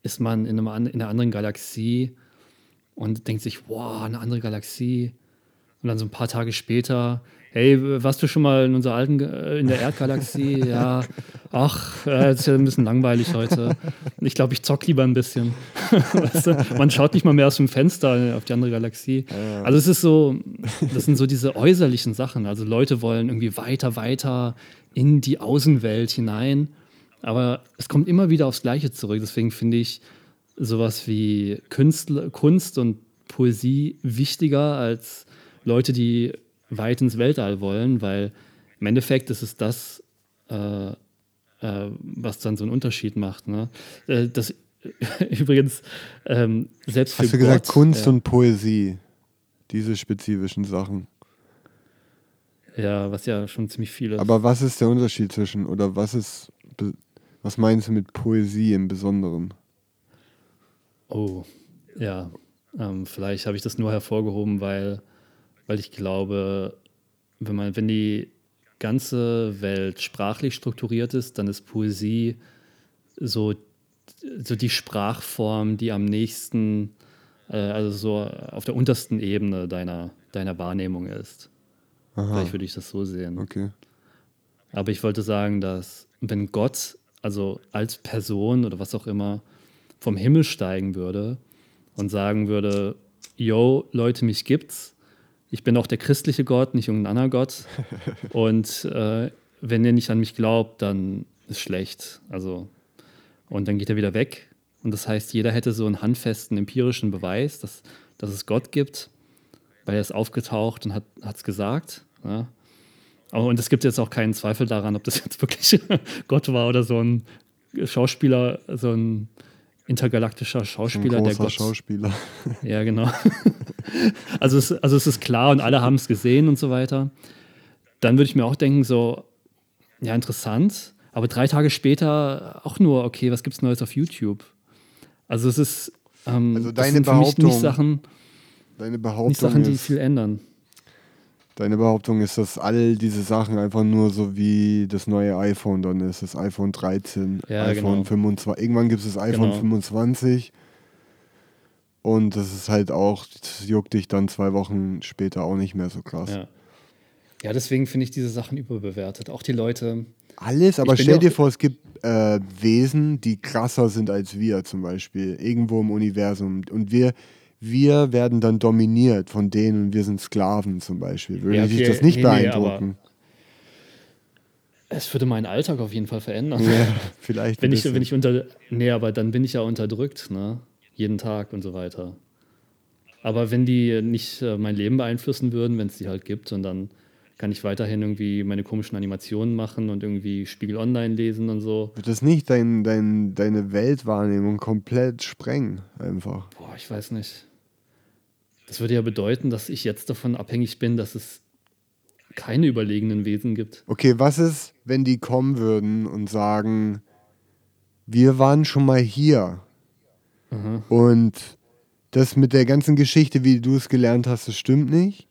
ist man in, einem, in einer anderen Galaxie und denkt sich, wow, eine andere Galaxie. Und dann so ein paar Tage später hey, warst du schon mal in unserer alten, äh, in der Erdgalaxie? (laughs) ja, ach, äh, ist ja ein bisschen langweilig heute. Ich glaube, ich zock lieber ein bisschen. (laughs) weißt du? Man schaut nicht mal mehr aus dem Fenster auf die andere Galaxie. Also es ist so, das sind so diese äußerlichen Sachen. Also Leute wollen irgendwie weiter, weiter in die Außenwelt hinein. Aber es kommt immer wieder aufs Gleiche zurück. Deswegen finde ich sowas wie Künstler, Kunst und Poesie wichtiger als Leute, die weit ins Weltall wollen, weil im Endeffekt ist es das, äh, äh, was dann so einen Unterschied macht. Ne? Äh, das (laughs) übrigens ähm, selbst für Hast du gesagt Gott, Kunst und Poesie, diese spezifischen Sachen? Ja, was ja schon ziemlich viel ist. Aber was ist der Unterschied zwischen, oder was ist, was meinst du mit Poesie im Besonderen? Oh, ja, ähm, vielleicht habe ich das nur hervorgehoben, weil weil ich glaube, wenn man, wenn die ganze Welt sprachlich strukturiert ist, dann ist Poesie so, so die Sprachform, die am nächsten, äh, also so auf der untersten Ebene deiner, deiner Wahrnehmung ist. Aha. Vielleicht würde ich das so sehen. Okay. Aber ich wollte sagen, dass wenn Gott, also als Person oder was auch immer, vom Himmel steigen würde und sagen würde, yo, Leute, mich gibt's, ich bin auch der christliche Gott, nicht irgendein anderer Gott. (laughs) Und äh, wenn ihr nicht an mich glaubt, dann ist schlecht. Also, und dann geht er wieder weg. Und das heißt, jeder hätte so einen handfesten empirischen Beweis, dass, dass es Gott gibt, weil er ist aufgetaucht und hat es gesagt. Ja. Und es gibt jetzt auch keinen Zweifel daran, ob das jetzt wirklich (laughs) Gott war oder so ein Schauspieler, so ein intergalaktischer Schauspieler, der Gott. Schauspieler. (laughs) Ja, genau. (laughs) also, es, also es ist klar und alle haben es gesehen und so weiter. Dann würde ich mir auch denken, so, ja, interessant. Aber drei Tage später auch nur, okay, was gibt es Neues auf YouTube? Also es ist, ähm, also deine Behauptung, nicht Sachen, deine Behauptung nicht Sachen, die viel ändern. Deine Behauptung ist, dass all diese Sachen einfach nur so wie das neue iPhone dann ist, das iPhone 13, ja, iPhone genau. 25. Irgendwann gibt es das iPhone genau. 25 und das ist halt auch, das juckt dich dann zwei Wochen später auch nicht mehr so krass. Ja, ja deswegen finde ich diese Sachen überbewertet. Auch die Leute. Alles, aber stell dir vor, es gibt äh, Wesen, die krasser sind als wir zum Beispiel, irgendwo im Universum. Und wir wir werden dann dominiert von denen und wir sind Sklaven zum Beispiel. Würde ja, okay. sich das nicht nee, beeindrucken? Nee, es würde meinen Alltag auf jeden Fall verändern. Ja, (laughs) vielleicht. wenn, ich, wenn ich unter. Nee, aber dann bin ich ja unterdrückt, ne? Jeden Tag und so weiter. Aber wenn die nicht äh, mein Leben beeinflussen würden, wenn es die halt gibt, und dann kann ich weiterhin irgendwie meine komischen Animationen machen und irgendwie Spiegel Online lesen und so. Wird das nicht dein, dein, deine Weltwahrnehmung komplett sprengen, einfach? Boah, ich weiß nicht. Das würde ja bedeuten, dass ich jetzt davon abhängig bin, dass es keine überlegenen Wesen gibt. Okay, was ist, wenn die kommen würden und sagen, wir waren schon mal hier Aha. und das mit der ganzen Geschichte, wie du es gelernt hast, das stimmt nicht.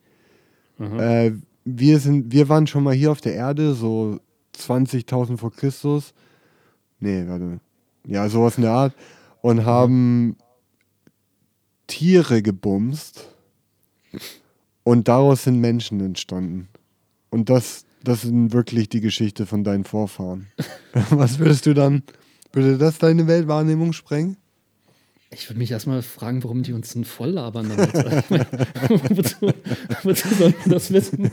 Äh, wir, sind, wir waren schon mal hier auf der Erde, so 20.000 vor Christus. Nee, warte. Ja, sowas in der Art. Und haben Tiere gebumst und daraus sind Menschen entstanden. Und das, das ist wirklich die Geschichte von deinen Vorfahren. (laughs) Was würdest du dann, würde das deine Weltwahrnehmung sprengen? Ich würde mich erstmal fragen, warum die uns denn voll labern damit. (laughs) wozu, wozu sollen wir das wissen?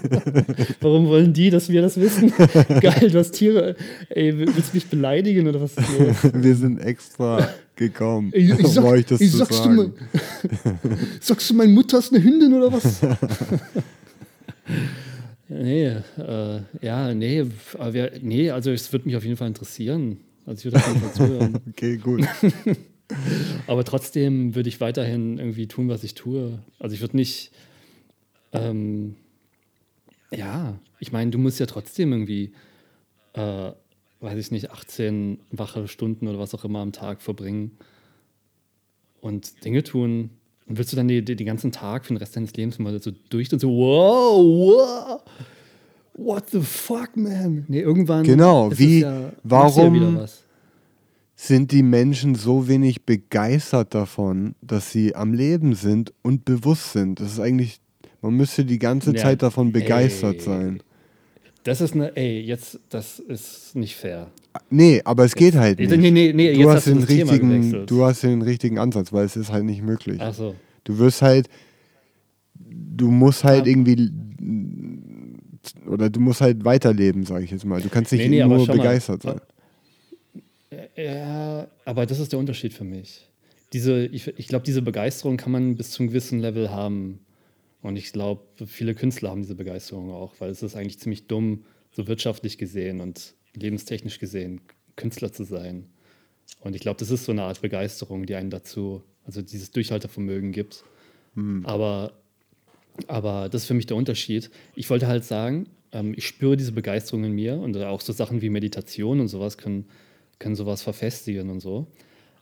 Warum wollen die, dass wir das wissen? (laughs) Geil, du hast Tiere. Ey, willst du mich beleidigen oder was ist los? (laughs) Wir sind extra gekommen, ich, ich sag, um euch das ich, zu sagst sagen. Du mein, sagst du, meine Mutter ist eine Hündin oder was? nee, äh, ja, nee, aber nee, also es würde mich auf jeden Fall interessieren. Also ich würde auf jeden Fall zuhören. okay, gut. (laughs) Aber trotzdem würde ich weiterhin irgendwie tun, was ich tue. Also ich würde nicht, ähm, ja, ich meine, du musst ja trotzdem irgendwie, äh, weiß ich nicht, 18 wache Stunden oder was auch immer am Tag verbringen. und Dinge tun. Und willst du dann die, die, den ganzen Tag für den Rest deines Lebens mal so durch und so, wow, wow, what the fuck, man? Nee, irgendwann. Genau, wie, ja, warum- Ja wieder was. Sind die Menschen so wenig begeistert davon, dass sie am Leben sind und bewusst sind? Das ist eigentlich, man müsste die ganze Ja, Zeit davon begeistert ey. sein. Das ist eine, ey, jetzt, das ist nicht fair. Nee, aber es geht halt nicht. nee, nee, nee, du, hast hast den richtigen, du hast den richtigen Ansatz, weil es ist halt nicht möglich. Ach so. Du wirst halt, du musst halt Ja. irgendwie, oder du musst halt weiterleben, sage ich jetzt mal. Du kannst nicht Nee, nee, nur schau mal. begeistert sein. Ja, aber das ist der Unterschied für mich. Diese, ich ich glaube, diese Begeisterung kann man bis zu einem gewissen Level haben. Und ich glaube, viele Künstler haben diese Begeisterung auch, weil es ist eigentlich ziemlich dumm, so wirtschaftlich gesehen und lebenstechnisch gesehen, Künstler zu sein. Und ich glaube, das ist so eine Art Begeisterung, die einen dazu, also dieses Durchhaltevermögen gibt. Aber, aber das ist für mich der Unterschied. Ich wollte halt sagen, ähm, ich spüre diese Begeisterung in mir und auch so Sachen wie Meditation und sowas können, können sowas verfestigen und so.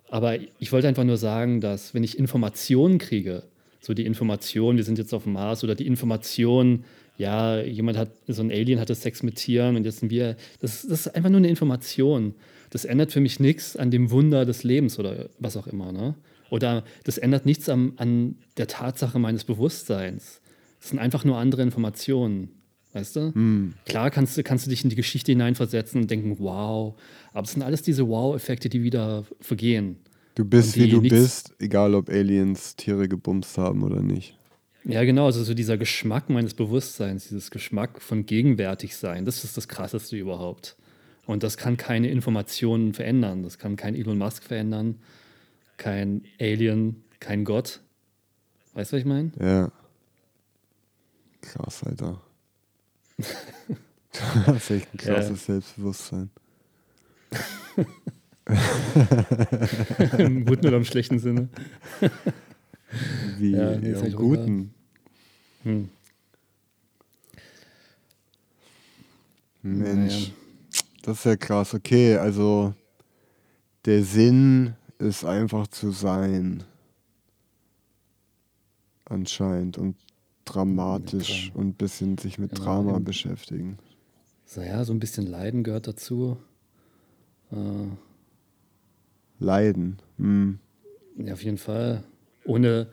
Aber ich wollte einfach nur sagen, dass wenn ich Informationen kriege, so die Information, wir sind jetzt auf dem Mars oder die Information, ja, jemand hat, so ein Alien hatte Sex mit Tieren und jetzt sind wir, das, das ist einfach nur eine Information. Das ändert für mich nichts an dem Wunder des Lebens oder was auch immer, ne? Oder das ändert nichts am, an der Tatsache meines Bewusstseins. Das sind einfach nur andere Informationen. Weißt du? Klar kannst du, kannst du dich in die Geschichte hineinversetzen und denken, wow. Aber es sind alles diese Wow-Effekte, die wieder vergehen. Du bist, wie du bist, egal ob Aliens Tiere gebumst haben oder nicht. Ja, genau, also so dieser Geschmack meines Bewusstseins, dieses Geschmack von gegenwärtig sein, das ist das Krasseste überhaupt. Und das kann keine Informationen verändern. Das kann kein Elon Musk verändern, kein Alien, kein Gott. Weißt du, was ich meine? Ja. Krass, Alter. (laughs) das ist echt ein krasses Selbstbewusstsein. (laughs) Im guten oder im schlechten Sinne. Wie Ja, nee, ja, im Guten. Hm. Mensch, Naja. das ist ja krass. Okay, also der Sinn ist einfach zu sein. Anscheinend. Und dramatisch Mit und ein bisschen sich mit Genau, Drama eben. beschäftigen. So, ja, so ein bisschen Leiden gehört dazu. Äh, Leiden. Hm. ja, auf jeden Fall. Ohne,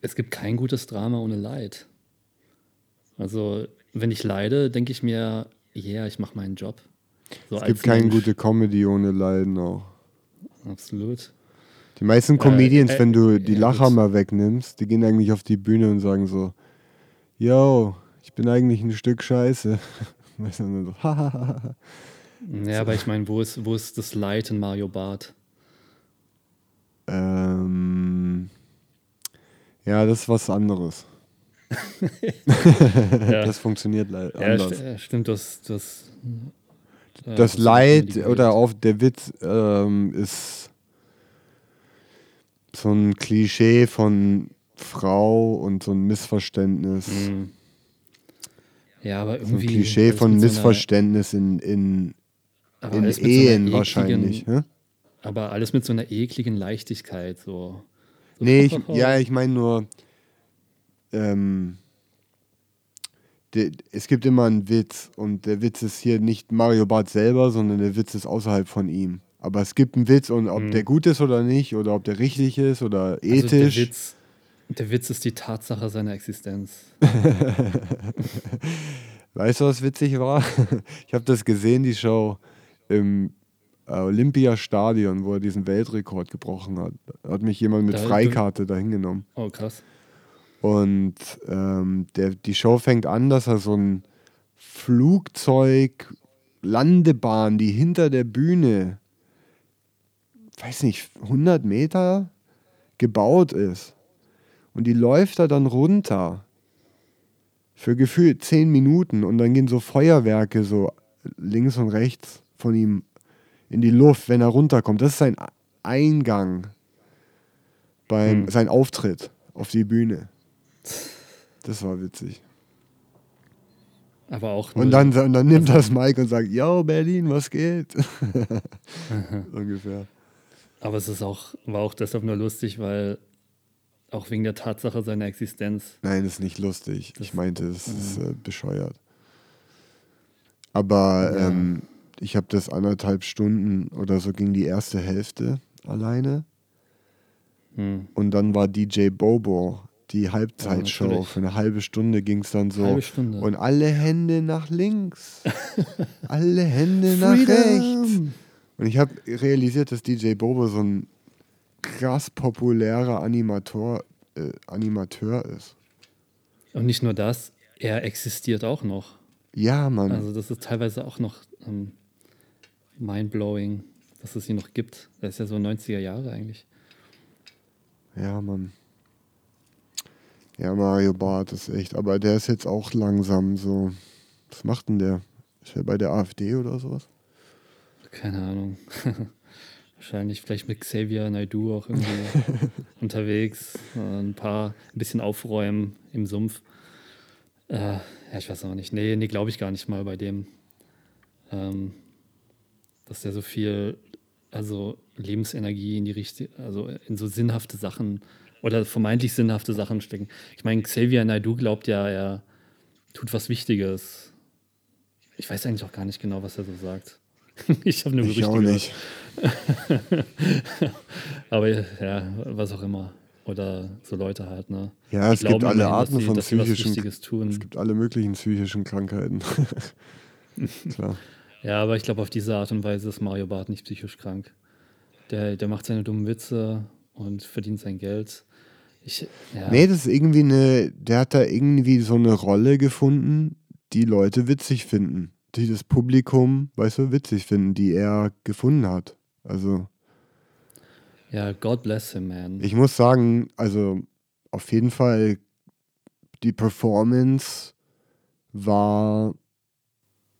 es gibt kein gutes Drama ohne Leid. Also, wenn ich leide, denke ich mir, ja, ich mache meinen Job. So Es gibt keine gute Comedy ohne Leiden auch. Absolut. Die meisten Comedians, äh, wenn du die ja, Lacher gut. mal wegnimmst, die gehen eigentlich auf die Bühne und sagen so, yo, ich bin eigentlich ein Stück Scheiße. (laughs) Weißt du, dann so, hahaha. Ja, aber ich meine, wo ist, wo ist das Leid in Mario Barth? ähm, ja, das ist was anderes. (laughs) Das funktioniert leider ja, anders. st ja stimmt, das, das, äh, das Leid oder auch der Witz ähm, ist so ein Klischee von Frau und so ein Missverständnis. Hm. Ja, aber So ein irgendwie. Klischee von mit so Missverständnis in, in, in so Ehen ekligen- wahrscheinlich. Ne? Aber alles mit so einer ekligen Leichtigkeit. So. so Nee, ich, ja, ich meine nur, ähm, de, es gibt immer einen Witz und der Witz ist hier nicht Mario Barth selber, sondern der Witz ist außerhalb von ihm. Aber es gibt einen Witz und ob Mhm. der gut ist oder nicht oder ob der richtig ist oder Also ethisch. der, Witz, der Witz ist die Tatsache seiner Existenz. (laughs) Weißt du, was witzig war? (laughs) Ich habe das gesehen, die Show im Olympiastadion, wo er diesen Weltrekord gebrochen hat. Da hat mich jemand mit Da- Freikarte dahin genommen. Oh, krass. Und ähm, der, die Show fängt an, dass er so ein Flugzeug, Landebahn, die hinter der Bühne, weiß nicht, 100 Meter gebaut ist. Und die läuft da dann runter. Für gefühlt 10 Minuten. Und dann gehen so Feuerwerke so links und rechts von ihm in die Luft, wenn er runterkommt. Das ist sein Eingang beim Hm. sein Auftritt auf die Bühne. Das war witzig. Aber auch. Und dann, und dann nimmt das Mike und sagt, yo, Berlin, was geht? (laughs) Ungefähr. Aber es ist auch, war auch deshalb nur lustig, weil auch wegen der Tatsache seiner Existenz. Nein, das ist nicht lustig. Das, ich meinte, es ist äh, bescheuert. Aber ja. ähm, ich habe das anderthalb Stunden oder so ging die erste Hälfte alleine. Hm. Und dann war DJ Bobo die Halbzeitshow. Ja, Für eine halbe Stunde ging es dann so. Halbe Stunde. Und alle Hände nach links. (laughs) alle Hände nach rechts. Und ich habe realisiert, dass DJ Bobo so ein krass populärer Animator, äh, Animateur ist. Und nicht nur das, er existiert auch noch. Ja, Mann. Also das ist teilweise auch noch ähm, mindblowing, dass es ihn noch gibt. Er ist ja so 90er Jahre eigentlich. Ja, Mann. Ja, Mario Barth ist echt, aber der ist jetzt auch langsam so. Was macht denn der? Ist er bei der AfD oder sowas? Keine Ahnung. (laughs) Wahrscheinlich vielleicht mit Xavier Naidu auch irgendwie (laughs) unterwegs. Ein paar, ein bisschen aufräumen im Sumpf. Äh, ja, ich weiß auch nicht. Nee, nee, glaube ich gar nicht mal bei dem. Ähm, dass der so viel, also Lebensenergie in die richtige, also in so sinnhafte Sachen oder vermeintlich sinnhafte Sachen stecken. Ich meine, Xavier Naidu glaubt ja, er tut was Wichtiges. Ich weiß eigentlich auch gar nicht genau, was er so sagt. (laughs) ich habe eine Ich auch nicht. (laughs) Aber ja, was auch immer. Oder so Leute halt, ne? Ja, es gibt alle Arten von psychischen. Es gibt alle möglichen psychischen Krankheiten. (laughs) Klar. Ja, aber ich glaube, auf diese Art und Weise ist Mario Barth nicht psychisch krank. Der, der macht seine dummen Witze und verdient sein Geld. Ich, ja. Nee, das ist irgendwie eine, der hat da irgendwie so eine Rolle gefunden, die Leute witzig finden. Die das Publikum, weißt du, witzig finden, die er gefunden hat. Also. Ja, God bless him, man. Ich muss sagen, also auf jeden Fall die Performance war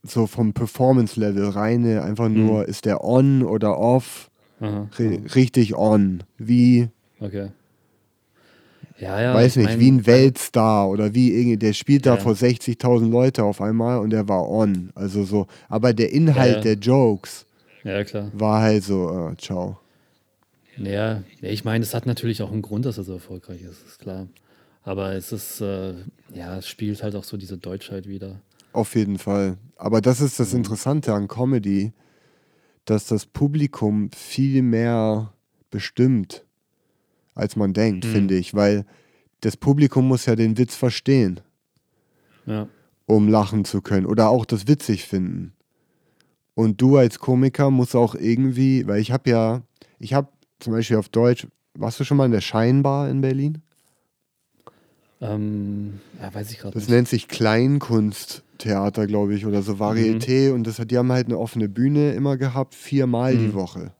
so vom Performance-Level reine, einfach nur, mhm. ist der on oder off? Aha, aha. Richtig on. Wie. Okay. Ja, ja, weiß nicht, mein, wie ein Weltstar oder wie irgendwie, der spielt da ja. vor 60.000 Leute auf einmal und der war on. Also so, aber der Inhalt der Jokes ja, klar. war halt so, äh, ciao. Ja, ich meine, es hat natürlich auch einen Grund, dass er so erfolgreich ist, ist klar. Aber es ist, äh, ja, es spielt halt auch so diese Deutschheit wieder. Auf jeden Fall. Aber das ist das mhm. Interessante an Comedy, dass das Publikum viel mehr bestimmt als man denkt, mhm. finde ich, weil das Publikum muss ja den Witz verstehen, ja. um lachen zu können oder auch das witzig finden. Und du als Komiker musst auch irgendwie, weil ich habe ja, ich habe zum Beispiel auf Deutsch, warst du schon mal in der Scheinbar in Berlin? Ähm, ja, weiß ich gerade Das nicht. nennt sich Kleinkunsttheater, glaube ich, oder so Varieté. Mhm. Und das, die haben halt eine offene Bühne immer gehabt, viermal mhm. die Woche.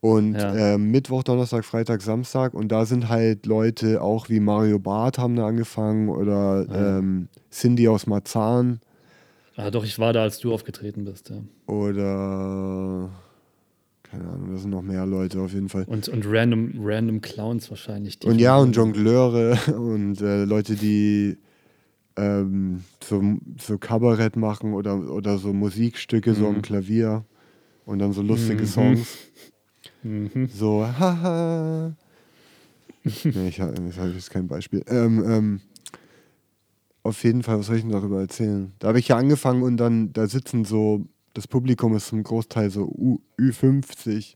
Und ja. äh, Mittwoch, Donnerstag, Freitag, Samstag. Und da sind halt Leute auch wie Mario Barth haben da angefangen oder ja. ähm, Cindy aus Marzahn. Ah, doch, ich war da, als du aufgetreten bist, ja. Oder keine Ahnung, da sind noch mehr Leute auf jeden Fall. Und, und random, random Clowns wahrscheinlich. Und ja, und Jongleure (laughs) und äh, Leute, die ähm, so, so Kabarett machen oder, oder so Musikstücke mhm. so am Klavier und dann so lustige mhm. Songs. Mhm. So, (laughs) haha. nee, ich habe jetzt kein Beispiel. Ähm, ähm, auf jeden Fall, was soll ich denn darüber erzählen? Da habe ich ja angefangen und dann, da sitzen so, das Publikum ist zum Großteil so U, Ü50.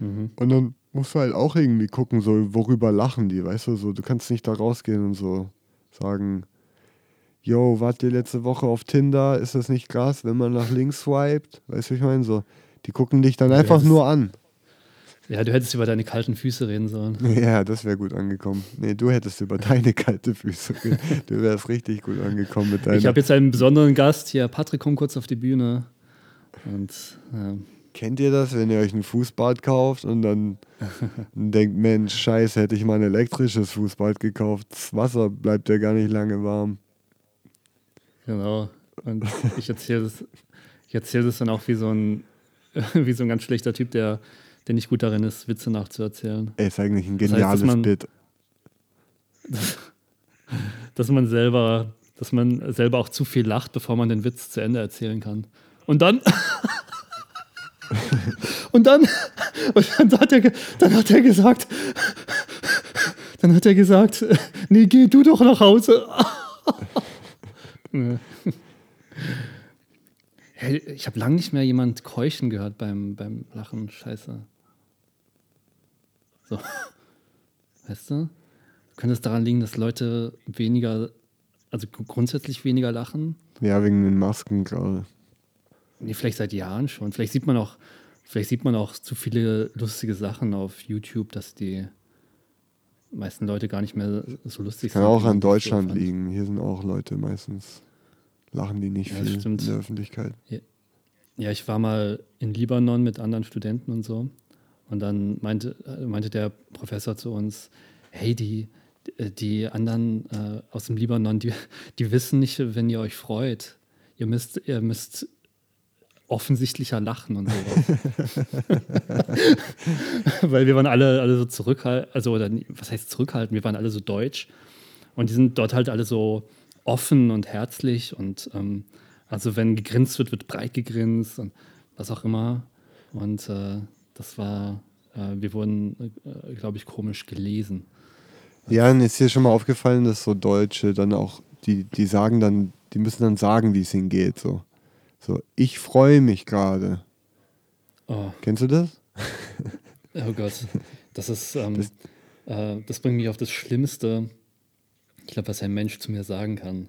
Mhm. Und dann musst du halt auch irgendwie gucken, so, worüber lachen die, weißt du? So, du kannst nicht da rausgehen und so sagen, yo, wart ihr letzte Woche auf Tinder? Ist das nicht krass, wenn man nach links swiped? Weißt du, ich meine, so, die gucken dich dann einfach nur an. Ja, du hättest über deine kalten Füße reden sollen. (laughs) Ja, das wäre gut angekommen. Nee, du hättest über deine kalten Füße reden. Du wärst richtig gut angekommen mit deinen. Ich habe jetzt einen besonderen Gast hier. Patrick, komm kurz auf die Bühne. Und, ja. Kennt ihr das, wenn ihr euch ein Fußbad kauft und dann (laughs) denkt, Mensch, scheiße, hätte ich mal ein elektrisches Fußbad gekauft. Das Wasser bleibt ja gar nicht lange warm. Genau. Und ich erzähle das, erzähl das dann auch wie so ein (laughs) wie so ein ganz schlechter Typ, der, der nicht gut darin ist, Witze nachzuerzählen. Ey, ist eigentlich ein geniales das heißt, Bit. (laughs) dass man selber, dass man selber auch zu viel lacht, bevor man den Witz zu Ende erzählen kann. Und dann (laughs) und dann, und dann, hat er, dann hat er gesagt, dann hat er gesagt, nee, geh du doch nach Hause. (laughs) hey, ich habe lange nicht mehr jemand keuchen gehört beim, beim Lachen. Scheiße. So. Weißt du? Könnte es daran liegen, dass Leute weniger, also grundsätzlich weniger lachen? Ja, wegen den Masken gerade. Nee, vielleicht seit Jahren schon. Vielleicht sieht man auch, vielleicht sieht man auch zu viele lustige Sachen auf YouTube, dass die meisten Leute gar nicht mehr so lustig Kann sind. Kann auch an Deutschland so liegen. Hier sind auch Leute meistens, lachen die nicht ja, viel stimmt. in der Öffentlichkeit. Ja. ja, ich war mal in Libanon mit anderen Studenten und so. Und dann meinte, meinte der Professor zu uns, hey, die, die anderen äh, aus dem Libanon, die, die wissen nicht, wenn ihr euch freut. Ihr müsst, ihr müsst offensichtlicher lachen und sowas. (laughs) Weil wir waren alle, alle so zurückhaltend, also oder was heißt zurückhaltend, wir waren alle so deutsch und die sind dort halt alle so offen und herzlich und ähm, also wenn gegrinst wird, wird breit gegrinst und was auch immer. Und äh, das war, äh, wir wurden, äh, glaube ich, komisch gelesen. Ja, und ist dir schon mal aufgefallen, dass so Deutsche dann auch, die, die sagen dann, die müssen dann sagen, wie es ihnen geht. So. So, ich freue mich gerade. Oh. Kennst du das? (laughs) oh Gott. Das ist, ähm, das, äh, das, bringt mich auf das Schlimmste, ich glaube, was ein Mensch zu mir sagen kann.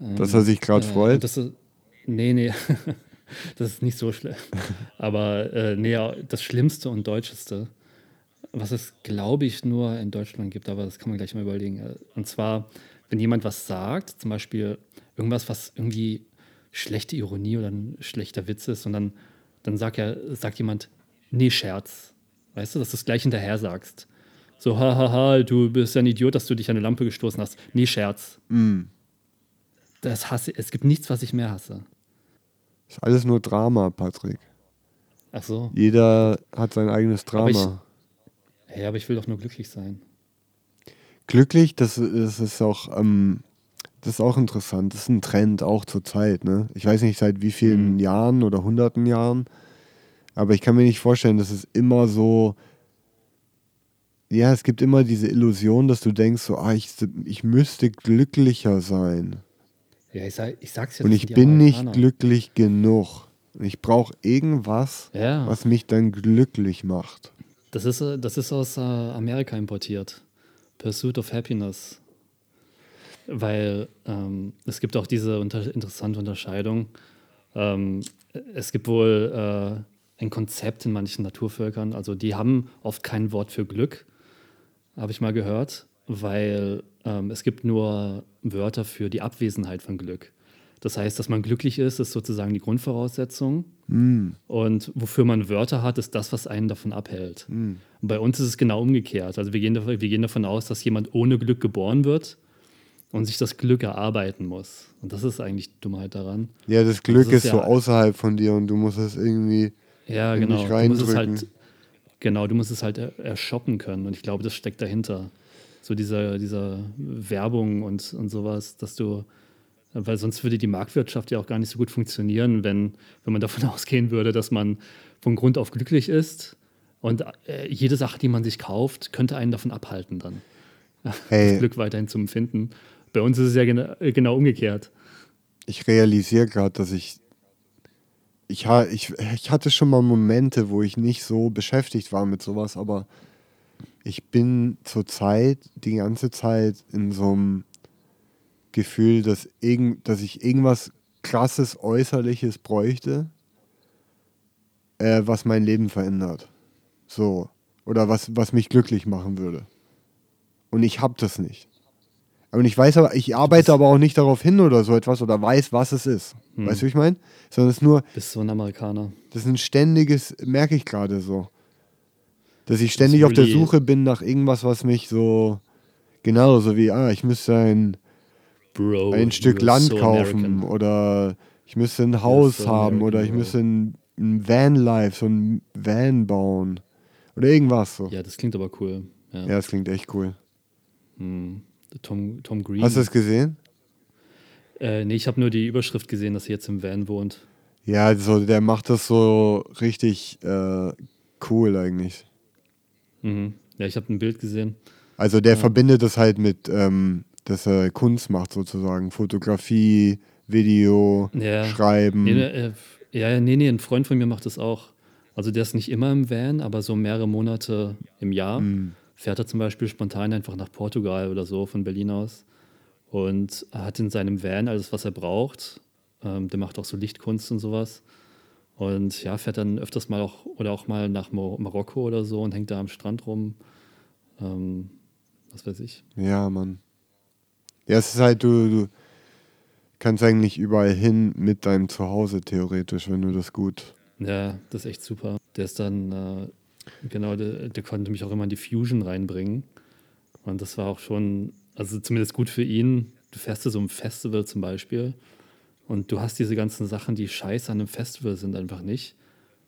Ähm, dass er sich gerade äh, freut? Das ist, nee, nee. (laughs) das ist nicht so schlimm. (laughs) Aber äh, nee, das Schlimmste und Deutscheste, was es, glaube ich, nur in Deutschland gibt, aber das kann man gleich mal überlegen. Und zwar, wenn jemand was sagt, zum Beispiel irgendwas, was irgendwie schlechte Ironie oder ein schlechter Witz ist und dann, dann sagt, ja, sagt jemand, nee, Scherz. Weißt du, dass du es gleich hinterher sagst. So, hahaha, du bist ja ein Idiot, dass du dich an eine Lampe gestoßen hast. Nee, Scherz. Mm. Das hasse Es gibt nichts, was ich mehr hasse. Ist alles nur Drama, Patrick. Ach so. Jeder hat sein eigenes Drama. Aber ich, ja, aber ich will doch nur glücklich sein. Glücklich, das, das ist auch ähm, das ist auch interessant. Das ist ein Trend auch zur Zeit. Ne? Ich weiß nicht seit wie vielen mhm. Jahren oder hunderten Jahren, aber ich kann mir nicht vorstellen, dass es immer so. Ja, es gibt immer diese Illusion, dass du denkst, so, ah, ich, ich müsste glücklicher sein. Ja, ich, sag, ich sag's ja. Und ich bin nicht glücklich genug. Ich brauche irgendwas, ja. was mich dann glücklich macht. Das ist, äh, das ist aus äh, Amerika importiert. Pursuit of Happiness. Weil ähm, es gibt auch diese unter interessante Unterscheidung. Ähm, es gibt wohl äh, ein Konzept in manchen Naturvölkern, also die haben oft kein Wort für Glück, habe ich mal gehört, weil ähm, es gibt nur Wörter für die Abwesenheit von Glück. Das heißt, dass man glücklich ist, ist sozusagen die Grundvoraussetzung. Mm. Und wofür man Wörter hat, ist das, was einen davon abhält. Mm. Bei uns ist es genau umgekehrt. Also wir gehen, wir gehen davon aus, dass jemand ohne Glück geboren wird und sich das Glück erarbeiten muss. Und das ist eigentlich die Dummheit daran. Ja, das Glück das ist, ist, so ja, außerhalb von dir und du musst es irgendwie ja, genau. Du musst es halt, genau, du musst es halt ershoppen können. Und ich glaube, das steckt dahinter. So dieser, dieser Werbung und, und sowas, dass du, weil sonst würde die Marktwirtschaft ja auch gar nicht so gut funktionieren, wenn, wenn man davon (laughs) ausgehen würde, dass man von Grund auf glücklich ist und äh, jede Sache, die man sich kauft, könnte einen davon abhalten dann. Hey. Das Glück weiterhin zu empfinden. Bei uns ist es ja genau, genau umgekehrt. Ich realisiere gerade, dass ich, ich, ich. Ich hatte schon mal Momente, wo ich nicht so beschäftigt war mit sowas, aber ich bin zurzeit die ganze Zeit in so einem Gefühl, dass, irgend, dass ich irgendwas krasses Äußerliches bräuchte, äh, was mein Leben verändert. So. Oder was, was mich glücklich machen würde. Und ich habe das nicht. Und ich weiß aber, ich arbeite aber auch nicht darauf hin oder so etwas oder weiß, was es ist. Hm. Weißt du, wie ich meine? Sondern es ist nur. Bist so ein Amerikaner. Das ist ein ständiges, merke ich gerade so. Dass ich ständig auf der Suche bin nach irgendwas, was mich so. Genau, so wie, ah, ich müsste ein, Bro, ein Stück Land so kaufen American. oder ich müsste ein Haus so haben American, oder ich müsste ein, ein Vanlife, so ein Van bauen. Oder irgendwas so. Ja, das klingt aber cool. Ja, ja das klingt echt cool. Hm. Tom, Tom Green. Hast du das gesehen? Äh, nee, ich habe nur die Überschrift gesehen, dass er jetzt im Van wohnt. Ja, also der macht das so richtig äh, cool eigentlich. Mhm. Ja, ich habe ein Bild gesehen. Also der verbindet das halt mit, ähm, dass er Kunst macht sozusagen. Fotografie, Video, Ja. Schreiben. Nee, nee, äh, ja, ja, nee, nee, ein Freund von mir macht das auch. Also der ist nicht immer im Van, aber so mehrere Monate im Jahr Mhm. fährt er zum Beispiel spontan einfach nach Portugal oder so von Berlin aus und hat in seinem Van alles, was er braucht. Ähm, der macht auch so Lichtkunst und sowas. Und ja, fährt dann öfters mal auch oder auch mal nach Mo Marokko oder so und hängt da am Strand rum. Ähm, was weiß ich. Ja, Mann. Ja, es ist halt, du, du kannst eigentlich überall hin mit deinem Zuhause theoretisch, wenn du das gut. Ja, das ist echt super. Der ist dann, äh, genau, der, der konnte mich auch immer in die Fusion reinbringen. Und das war auch schon, also zumindest gut für ihn. Du fährst zu so einem Festival zum Beispiel und du hast diese ganzen Sachen, die scheiße an einem Festival sind, einfach nicht.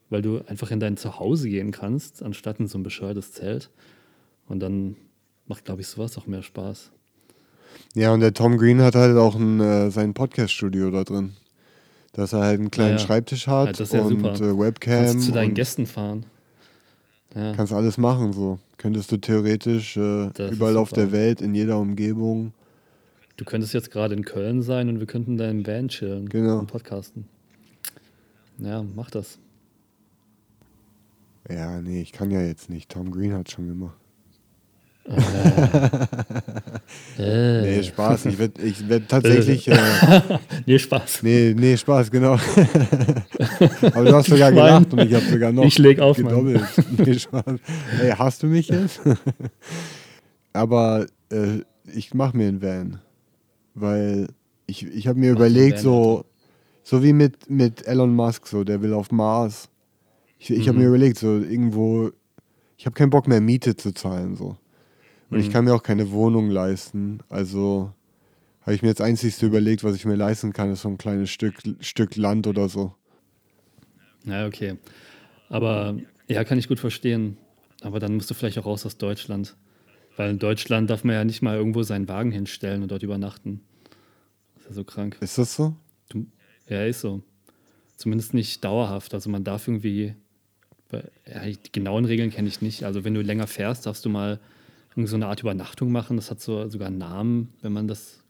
Weil du einfach in dein Zuhause gehen kannst, anstatt in so ein bescheuertes Zelt. Und dann macht, glaube ich, sowas auch mehr Spaß. Ja, und der Tom Green hat halt auch ein, äh, sein Podcast-Studio da drin. Dass er halt einen kleinen Ah, ja. Schreibtisch hat Ja, ja und äh, Webcam. Kannst zu deinen Gästen fahren. Kannst alles machen so. Könntest du theoretisch äh, überall auf der Welt, in jeder Umgebung. Du könntest jetzt gerade in Köln sein und wir könnten da im Van chillen Genau. und podcasten. Ja, mach das. Ja, nee, ich kann ja jetzt nicht. Tom Green hat schon gemacht. (laughs) Äh. (laughs) Nee, Spaß. Ich werde ich werd tatsächlich. (laughs) Äh, Nee, Spaß. nee, nee, Spaß, genau. Aber du hast sogar Schwein. gelacht und ich habe sogar noch Ich leg auf, Mann. gedoppelt. Nee, Spaß. Ey, hast du mich jetzt? Aber äh, ich mache mir einen Van. Weil ich, ich habe mir Mach dir einen überlegt, so, so wie mit, mit Elon Musk, so, der will auf Mars. Ich, ich habe Mhm. mir überlegt, so irgendwo, ich habe keinen Bock mehr Miete zu zahlen, so. Und ich Mhm. kann mir auch keine Wohnung leisten. Also habe ich mir jetzt einzigste überlegt, was ich mir leisten kann, ist so ein kleines Stück, Stück Land oder so. Ja, okay. Aber ja, kann ich gut verstehen. Aber dann musst du vielleicht auch raus aus Deutschland. Weil in Deutschland darf man ja nicht mal irgendwo seinen Wagen hinstellen und dort übernachten. Das ist ja so krank. Ist das so? Du, ja, ist so. Zumindest nicht dauerhaft. Also man darf irgendwie, ja, die genauen Regeln kenne ich nicht. Also wenn du länger fährst, darfst du mal so eine Art Übernachtung machen. Das hat so sogar einen Namen, wenn man das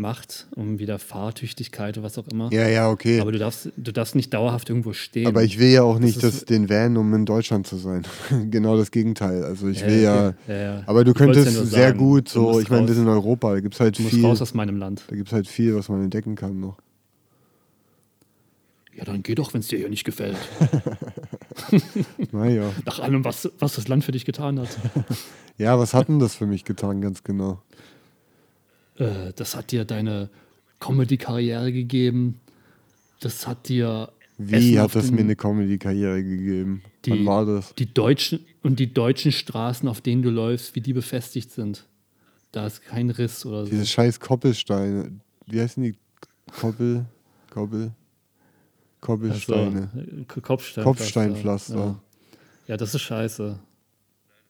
macht, um wieder Fahrtüchtigkeit oder was auch immer. Ja, ja, okay. Aber du darfst, du darfst nicht dauerhaft irgendwo stehen. Aber ich will ja auch nicht Das ist- das, den Van, um in Deutschland zu sein. (laughs) genau das Gegenteil. Also ich Ja, will ja. Ja, ja. Aber du Ich könntest ja sehr sagen. gut so, ich meine, raus. sind in Europa, da gibt es halt Du musst viel. raus aus meinem Land. Da gibt es halt viel, was man entdecken kann noch. Ja, dann geh doch, wenn es dir hier nicht gefällt. (laughs) Naja. Nach allem, was, was das Land für dich getan hat. (laughs) Ja, was hat denn das für mich getan, ganz genau? Äh, das hat dir deine Comedy-Karriere gegeben. Das hat dir Wie Essen hat das den- mir eine Comedy-Karriere gegeben? die, Wann war das? Die deutschen und die deutschen Straßen, auf denen du läufst, wie die befestigt sind. Da ist kein Riss oder so. Diese scheiß Koppelsteine. Wie heißen die? Koppel? Koppel? Koppelsteine. Also, Kopfsteinpflaster. Kopfsteinpflaster. Ja. ja, das ist scheiße.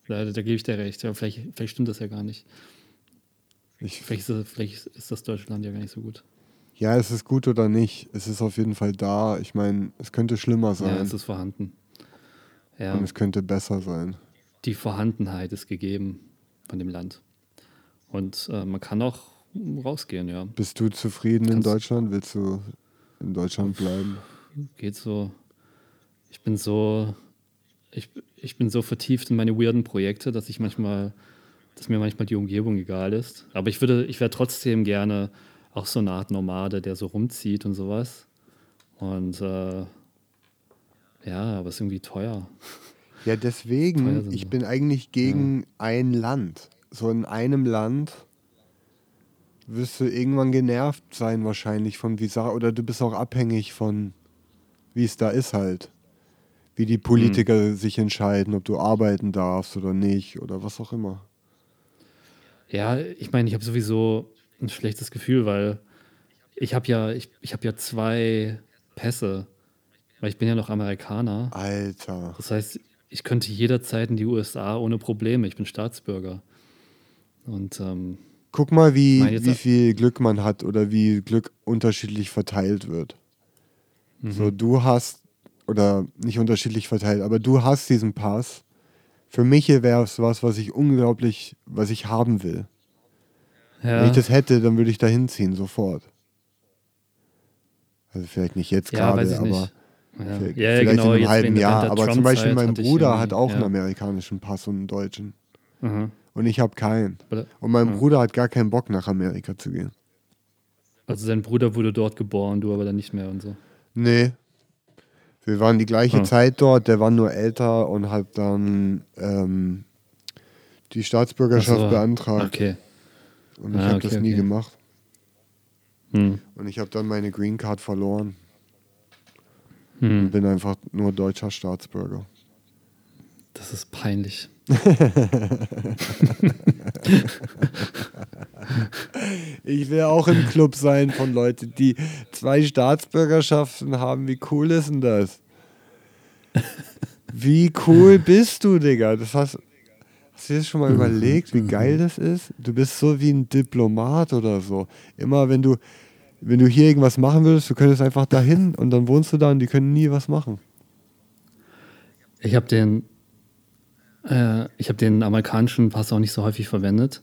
Da, da gebe ich dir recht. Ja, vielleicht, vielleicht stimmt das ja gar nicht. Ich, Vielleicht ist, das, vielleicht ist das Deutschland ja gar nicht so gut. ja, es ist gut oder nicht. Es ist auf jeden Fall da. Ich meine, es könnte schlimmer Ja, sein. es ist vorhanden. Ja, und es könnte besser sein. die Vorhandenheit ist gegeben von dem Land. Und äh, man kann auch rausgehen, ja. Bist du zufrieden in Kannst- Deutschland? Willst du in Deutschland bleiben? Geht so. Ich bin so, ich, ich bin so vertieft in meine weirden Projekte, dass ich manchmal, dass mir manchmal die Umgebung egal ist. Aber ich würde, ich wäre trotzdem gerne auch so eine Art Nomade, der so rumzieht und sowas. Und äh, ja, aber es ist irgendwie teuer. Ja, deswegen, ich bin eigentlich gegen ein Land. So in einem Land wirst du irgendwann genervt sein wahrscheinlich von wie oder du bist auch abhängig von wie es da ist halt. Wie die Politiker sich entscheiden, ob du arbeiten darfst oder nicht oder was auch immer. Ja, ich meine, ich habe sowieso ein schlechtes Gefühl, weil ich habe ja, ich, ich habe ja zwei Pässe, weil ich bin ja noch Amerikaner. Alter. Das heißt, ich könnte jederzeit in die USA ohne Probleme. Ich bin Staatsbürger. Und ähm, Guck mal, wie, wie viel Glück man hat oder wie Glück unterschiedlich verteilt wird. So, du hast, oder nicht unterschiedlich verteilt, aber du hast diesen Pass. Für mich wäre es was, was ich unglaublich, was ich haben will. Wenn Ja, ich das hätte, dann würde ich da hinziehen, sofort. Also vielleicht nicht jetzt ja gerade, aber nicht. Ja, vielleicht, ja, vielleicht genau, in einem halben Jahr. Aber zum Beispiel mein Bruder hat auch einen amerikanischen Pass und einen deutschen. Mhm. Und ich habe keinen. Und mein Ja. Bruder hat gar keinen Bock, nach Amerika zu gehen. Also sein Bruder wurde dort geboren, du aber dann nicht mehr und so. Nee. Wir waren die gleiche Ah. Zeit dort, der war nur älter und hat dann ähm, die Staatsbürgerschaft so. beantragt. Okay. Und ich Ah, habe okay, das nie okay. gemacht. Hm. Und ich habe dann meine Green Card verloren. Hm. Bin einfach nur deutscher Staatsbürger. Das ist peinlich. Ich will auch im Club sein von Leuten, die zwei Staatsbürgerschaften haben. Wie cool ist denn das? Wie cool bist du, Digga? Das hast, hast du dir schon mal überlegt, wie geil das ist? Du bist so wie ein Diplomat oder so. Immer wenn du, wenn du hier irgendwas machen würdest, du könntest einfach dahin und dann wohnst du da und die können nie was machen. Ich habe den, äh, ich habe den amerikanischen Pass auch nicht so häufig verwendet.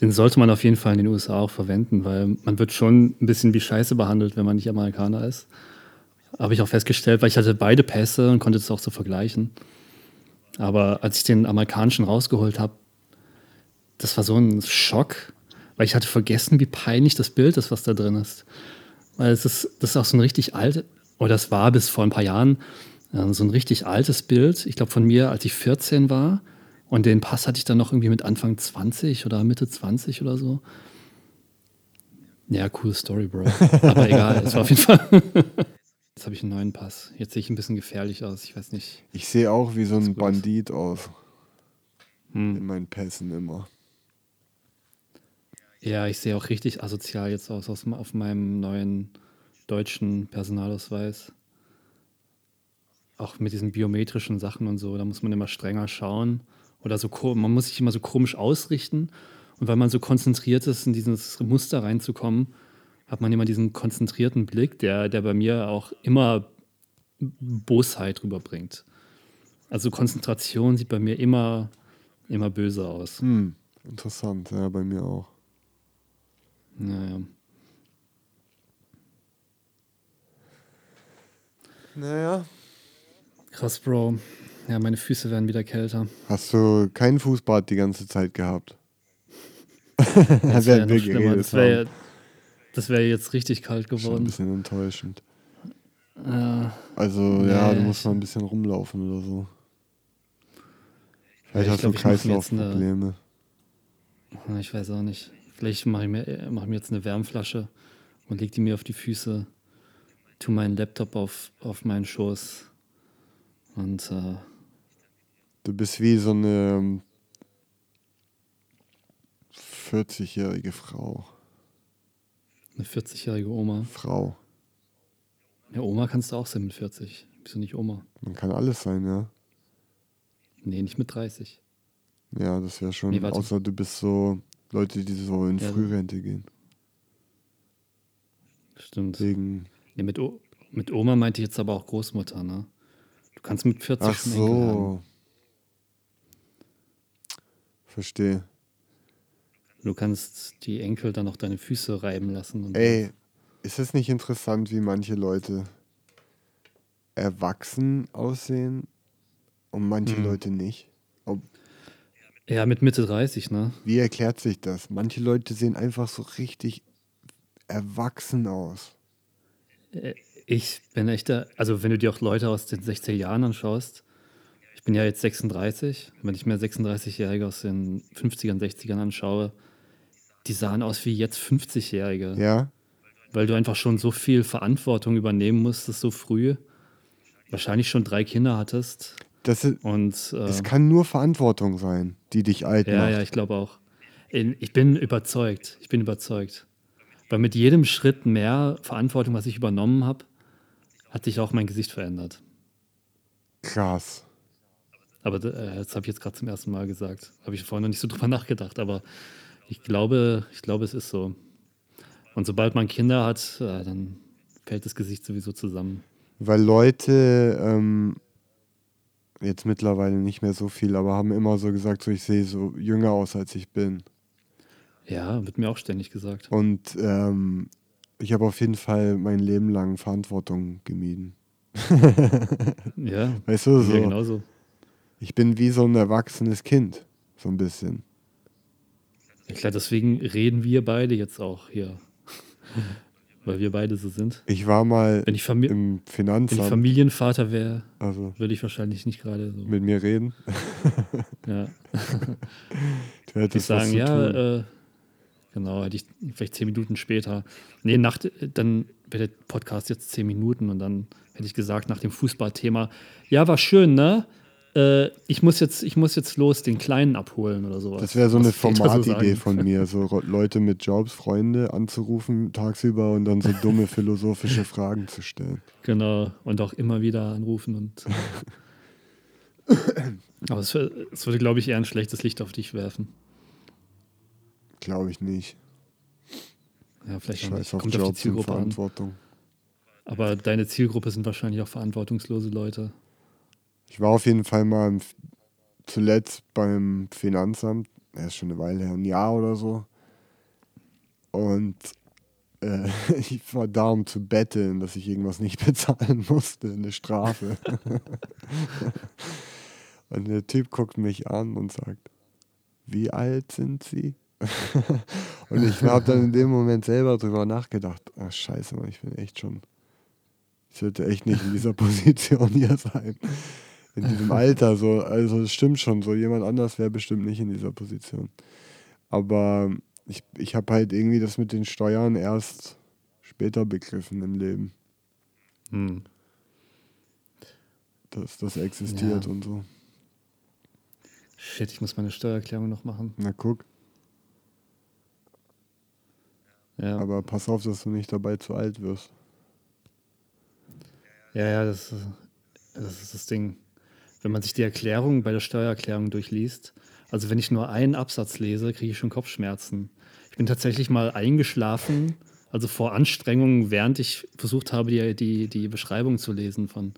Den sollte man auf jeden Fall in den USA auch verwenden, weil man wird schon ein bisschen wie Scheiße behandelt, wenn man nicht Amerikaner ist. Habe ich auch festgestellt, weil ich hatte beide Pässe und konnte das auch so vergleichen. Aber als ich den amerikanischen rausgeholt habe, das war so ein Schock, weil ich hatte vergessen, wie peinlich das Bild ist, was da drin ist. Weil es ist, das ist auch so ein richtig alt, oder das war bis vor ein paar Jahren so ein richtig altes Bild. Ich glaube von mir, als ich 14 war. Und den Pass hatte ich dann noch irgendwie mit Anfang 20 oder Mitte 20 oder so. Ja, coole Story, Bro. Aber (laughs) egal, es war auf jeden Fall. (laughs) Jetzt habe ich einen neuen Pass. Jetzt sehe ich ein bisschen gefährlich aus. Ich weiß nicht. Ich sehe auch wie so ein. Bandit aus Hm. in meinen Pässen immer. Ja, ich sehe auch richtig asozial jetzt aus, aus auf meinem neuen deutschen Personalausweis. Auch mit diesen biometrischen Sachen und so, da muss man immer strenger schauen. Oder so, man muss sich immer so komisch ausrichten. Und weil man so konzentriert ist, in dieses Muster reinzukommen, hat man immer diesen konzentrierten Blick, der, der bei mir auch immer Bosheit rüberbringt. Also Konzentration sieht bei mir immer, immer böse aus. Hm, interessant, ja, bei mir auch. Naja. Naja. Krass, Bro. Ja, meine Füße werden wieder kälter. Hast du kein Fußbad die ganze Zeit gehabt? (laughs) Das wäre noch schlimmer. geredet Das wäre wär jetzt richtig kalt Schon ein geworden. bisschen enttäuschend. Ja, Also, ja, du Nee, musst mal ein bisschen rumlaufen oder so. Vielleicht ich hast glaub, du Kreislaufprobleme. ich weiß auch nicht. Vielleicht mache ich, mir- mach ich mir jetzt eine Wärmflasche und leg die mir auf die Füße, tu meinen Laptop auf, auf meinen Schoß und äh, Du bist wie so eine ähm, 40-jährige Frau. eine 40-jährige Oma. Frau. Ja, Oma kannst du auch sein mit 40. Wieso nicht Oma? Man kann alles sein, ja. Nee, nicht mit 30. Ja, das wäre schon. Nee, außer du bist so Leute, die so in Ja. Frührente gehen. Stimmt. Wegen. Nee, mit, o mit Oma meinte ich jetzt aber auch Großmutter, ne? Du kannst mit 40 Ach so. Verstehe. Du kannst die Enkel dann auch deine Füße reiben lassen. Und Ey, ist es nicht interessant, wie manche Leute erwachsen aussehen und manche Mhm. Leute nicht? Ob, Ja, mit Mitte 30, ne? wie erklärt sich das? Manche Leute sehen einfach so richtig erwachsen aus. Ich bin echt, der- also wenn du dir auch Leute aus den 60er Jahren anschaust, ich bin ja jetzt 36, wenn ich mir 36-Jährige aus den 50ern, 60ern anschaue, die sahen aus wie jetzt 50-Jährige, Ja? weil du einfach schon so viel Verantwortung übernehmen musstest so früh, wahrscheinlich schon drei Kinder hattest Das, ist, und äh, es kann nur Verantwortung sein, die dich alt Ja, macht. ja, ich glaube auch. Ich bin überzeugt. Ich bin überzeugt. Weil mit jedem Schritt mehr Verantwortung, was ich übernommen habe, hat sich auch mein Gesicht verändert. Krass. Aber äh, das habe ich jetzt gerade zum ersten Mal gesagt. Habe ich vorhin noch nicht so drüber (laughs) nachgedacht. Aber ich glaube, ich glaube, es ist so. Und sobald man Kinder hat, äh, dann fällt das Gesicht sowieso zusammen. Weil Leute, ähm, jetzt mittlerweile nicht mehr so viel, aber haben immer so gesagt, so ich sehe so jünger aus, als ich bin. Ja, wird mir auch ständig gesagt. Und ähm, ich habe auf jeden Fall mein Leben lang Verantwortung gemieden. (laughs) Ja, Weißt du, so, ja genauso. ich bin wie so ein erwachsenes Kind, so ein bisschen. Ja, klar, deswegen reden wir beide jetzt auch hier. (laughs) Weil wir beide so sind. Ich war mal Wenn ich, im wenn ich Finanzamt, Familienvater wäre, also würde ich wahrscheinlich nicht gerade so. mit mir reden. Ja. (laughs) Du hättest was sagen, ja, äh, genau, hätte ich vielleicht zehn Minuten später. Nee, nach, dann wäre der Podcast jetzt zehn Minuten und dann hätte ich gesagt, nach dem Fußballthema, ja, war schön, ne? Äh, ich, muss jetzt, ich muss jetzt los den Kleinen abholen oder sowas. Das wäre so eine so Formatidee sagen. von mir, so (laughs) Leute mit Jobs, Freunde anzurufen tagsüber und dann so dumme (laughs) philosophische Fragen zu stellen. Genau, und auch immer wieder anrufen und. (laughs) Aber es würde, glaube ich, eher ein schlechtes Licht auf dich werfen. Glaube ich nicht. Ja, vielleicht nicht. Scheiß auf Kommt auf die Jobs und Zielgruppe an. Verantwortung. Aber deine Zielgruppe sind wahrscheinlich auch verantwortungslose Leute. Ich war auf jeden Fall mal im, zuletzt beim Finanzamt, er ist schon eine Weile her, ein Jahr oder so. Und äh, (laughs) ich war da, um zu betteln, dass ich irgendwas nicht (laughs) bezahlen musste, eine Strafe. (laughs) und der Typ guckt mich an und sagt, wie alt sind Sie? (laughs) und ich habe dann in dem Moment selber drüber nachgedacht, ach scheiße, Mann, ich bin echt schon, ich sollte echt nicht in dieser (laughs) Position hier sein in diesem Alter so. Also es stimmt schon, so jemand anders wäre bestimmt nicht in dieser Position. Aber ich, ich habe halt irgendwie das mit den Steuern erst später begriffen im Leben, Hm. dass das existiert Ja. und so. Shit, ich muss meine Steuererklärung noch machen. Na guck, Ja, aber pass auf, dass du nicht dabei zu alt wirst. ja, ja das, ist- das ist das Ding. Wenn man sich die Erklärung bei der Steuererklärung durchliest, also wenn ich nur einen Absatz lese, kriege ich schon Kopfschmerzen. Ich bin tatsächlich mal eingeschlafen, also vor Anstrengung, während ich versucht habe, die, die, die Beschreibung zu lesen von.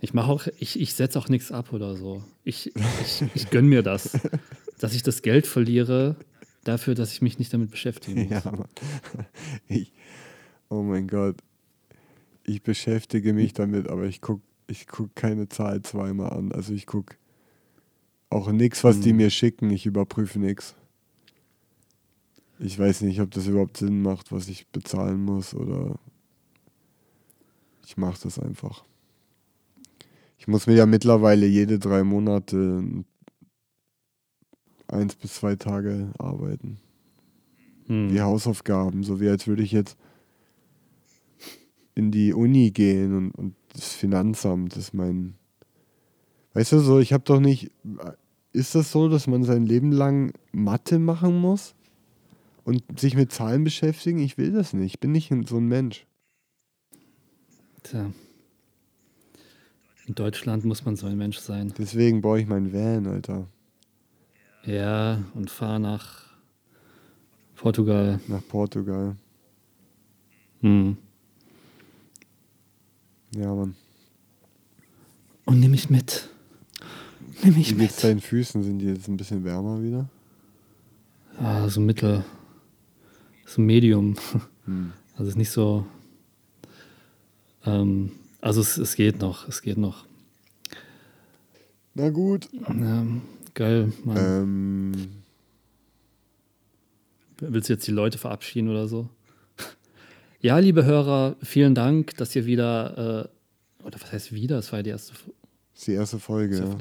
Ich mache auch, ich, ich setze auch nichts ab oder so. Ich, ich, ich gönne mir das. Dass ich das Geld verliere, dafür, dass ich mich nicht damit beschäftigen (laughs) muss. Ja. (laughs) Ich, oh mein Gott. Ich beschäftige mich damit, aber ich gucke ich guck keine Zahl zweimal an. Also ich gucke auch nichts, was die Mhm. mir schicken. Ich überprüfe nichts. Ich weiß nicht, ob das überhaupt Sinn macht, was ich bezahlen muss oder ich mache das einfach. Ich muss mir ja mittlerweile jede drei Monate eins bis zwei Tage arbeiten Hm. wie Hausaufgaben, so wie als würde ich jetzt in die Uni gehen und, und das Finanzamt ist mein. Weißt du, so, ich habe doch nicht. Ist das so, dass man sein Leben lang Mathe machen muss und sich mit Zahlen beschäftigen? Ich will das nicht. Ich bin nicht so ein Mensch. Tja. In Deutschland muss man so ein Mensch sein. Deswegen baue ich meinen Van, Alter. Ja, und fahr nach Portugal. Nach Portugal. Hm. Ja, Mann. Und nimm mich mit. Nimm mich Wie geht's mit. deinen Füßen? Sind die jetzt ein bisschen wärmer wieder? Ah, so mittel. So Medium. Hm. (laughs) Also es ist nicht so. Ähm, also es, es geht noch, es geht noch. Na gut. Ja, geil, Mann. Ähm, Willst du jetzt die Leute verabschieden oder so? (laughs) Ja, liebe Hörer, vielen Dank, dass ihr wieder, äh, oder was heißt wieder? Es war ja die erste F- ist die erste Folge, ja.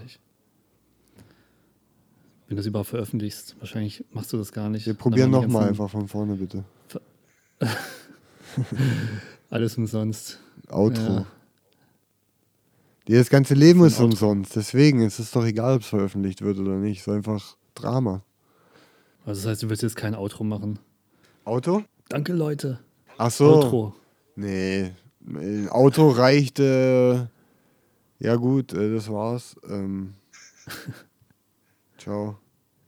Wenn du es überhaupt veröffentlichst, wahrscheinlich machst du das gar nicht. Wir probieren nochmal einfach von vorne, bitte. (laughs) Alles umsonst. Outro. Ja. Das ganze Leben ist umsonst. Deswegen ist es doch egal, ob es veröffentlicht wird oder nicht. Es ist einfach Drama. Also das heißt, du willst jetzt kein Outro machen. Auto? Danke, Leute. Ach so. Outro. Nee. Ein Auto reicht. Äh, ja, gut, äh, das war's. Ähm, (laughs) ciao.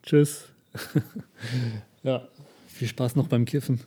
Tschüss. (laughs) ja, viel Spaß noch beim Kiffen.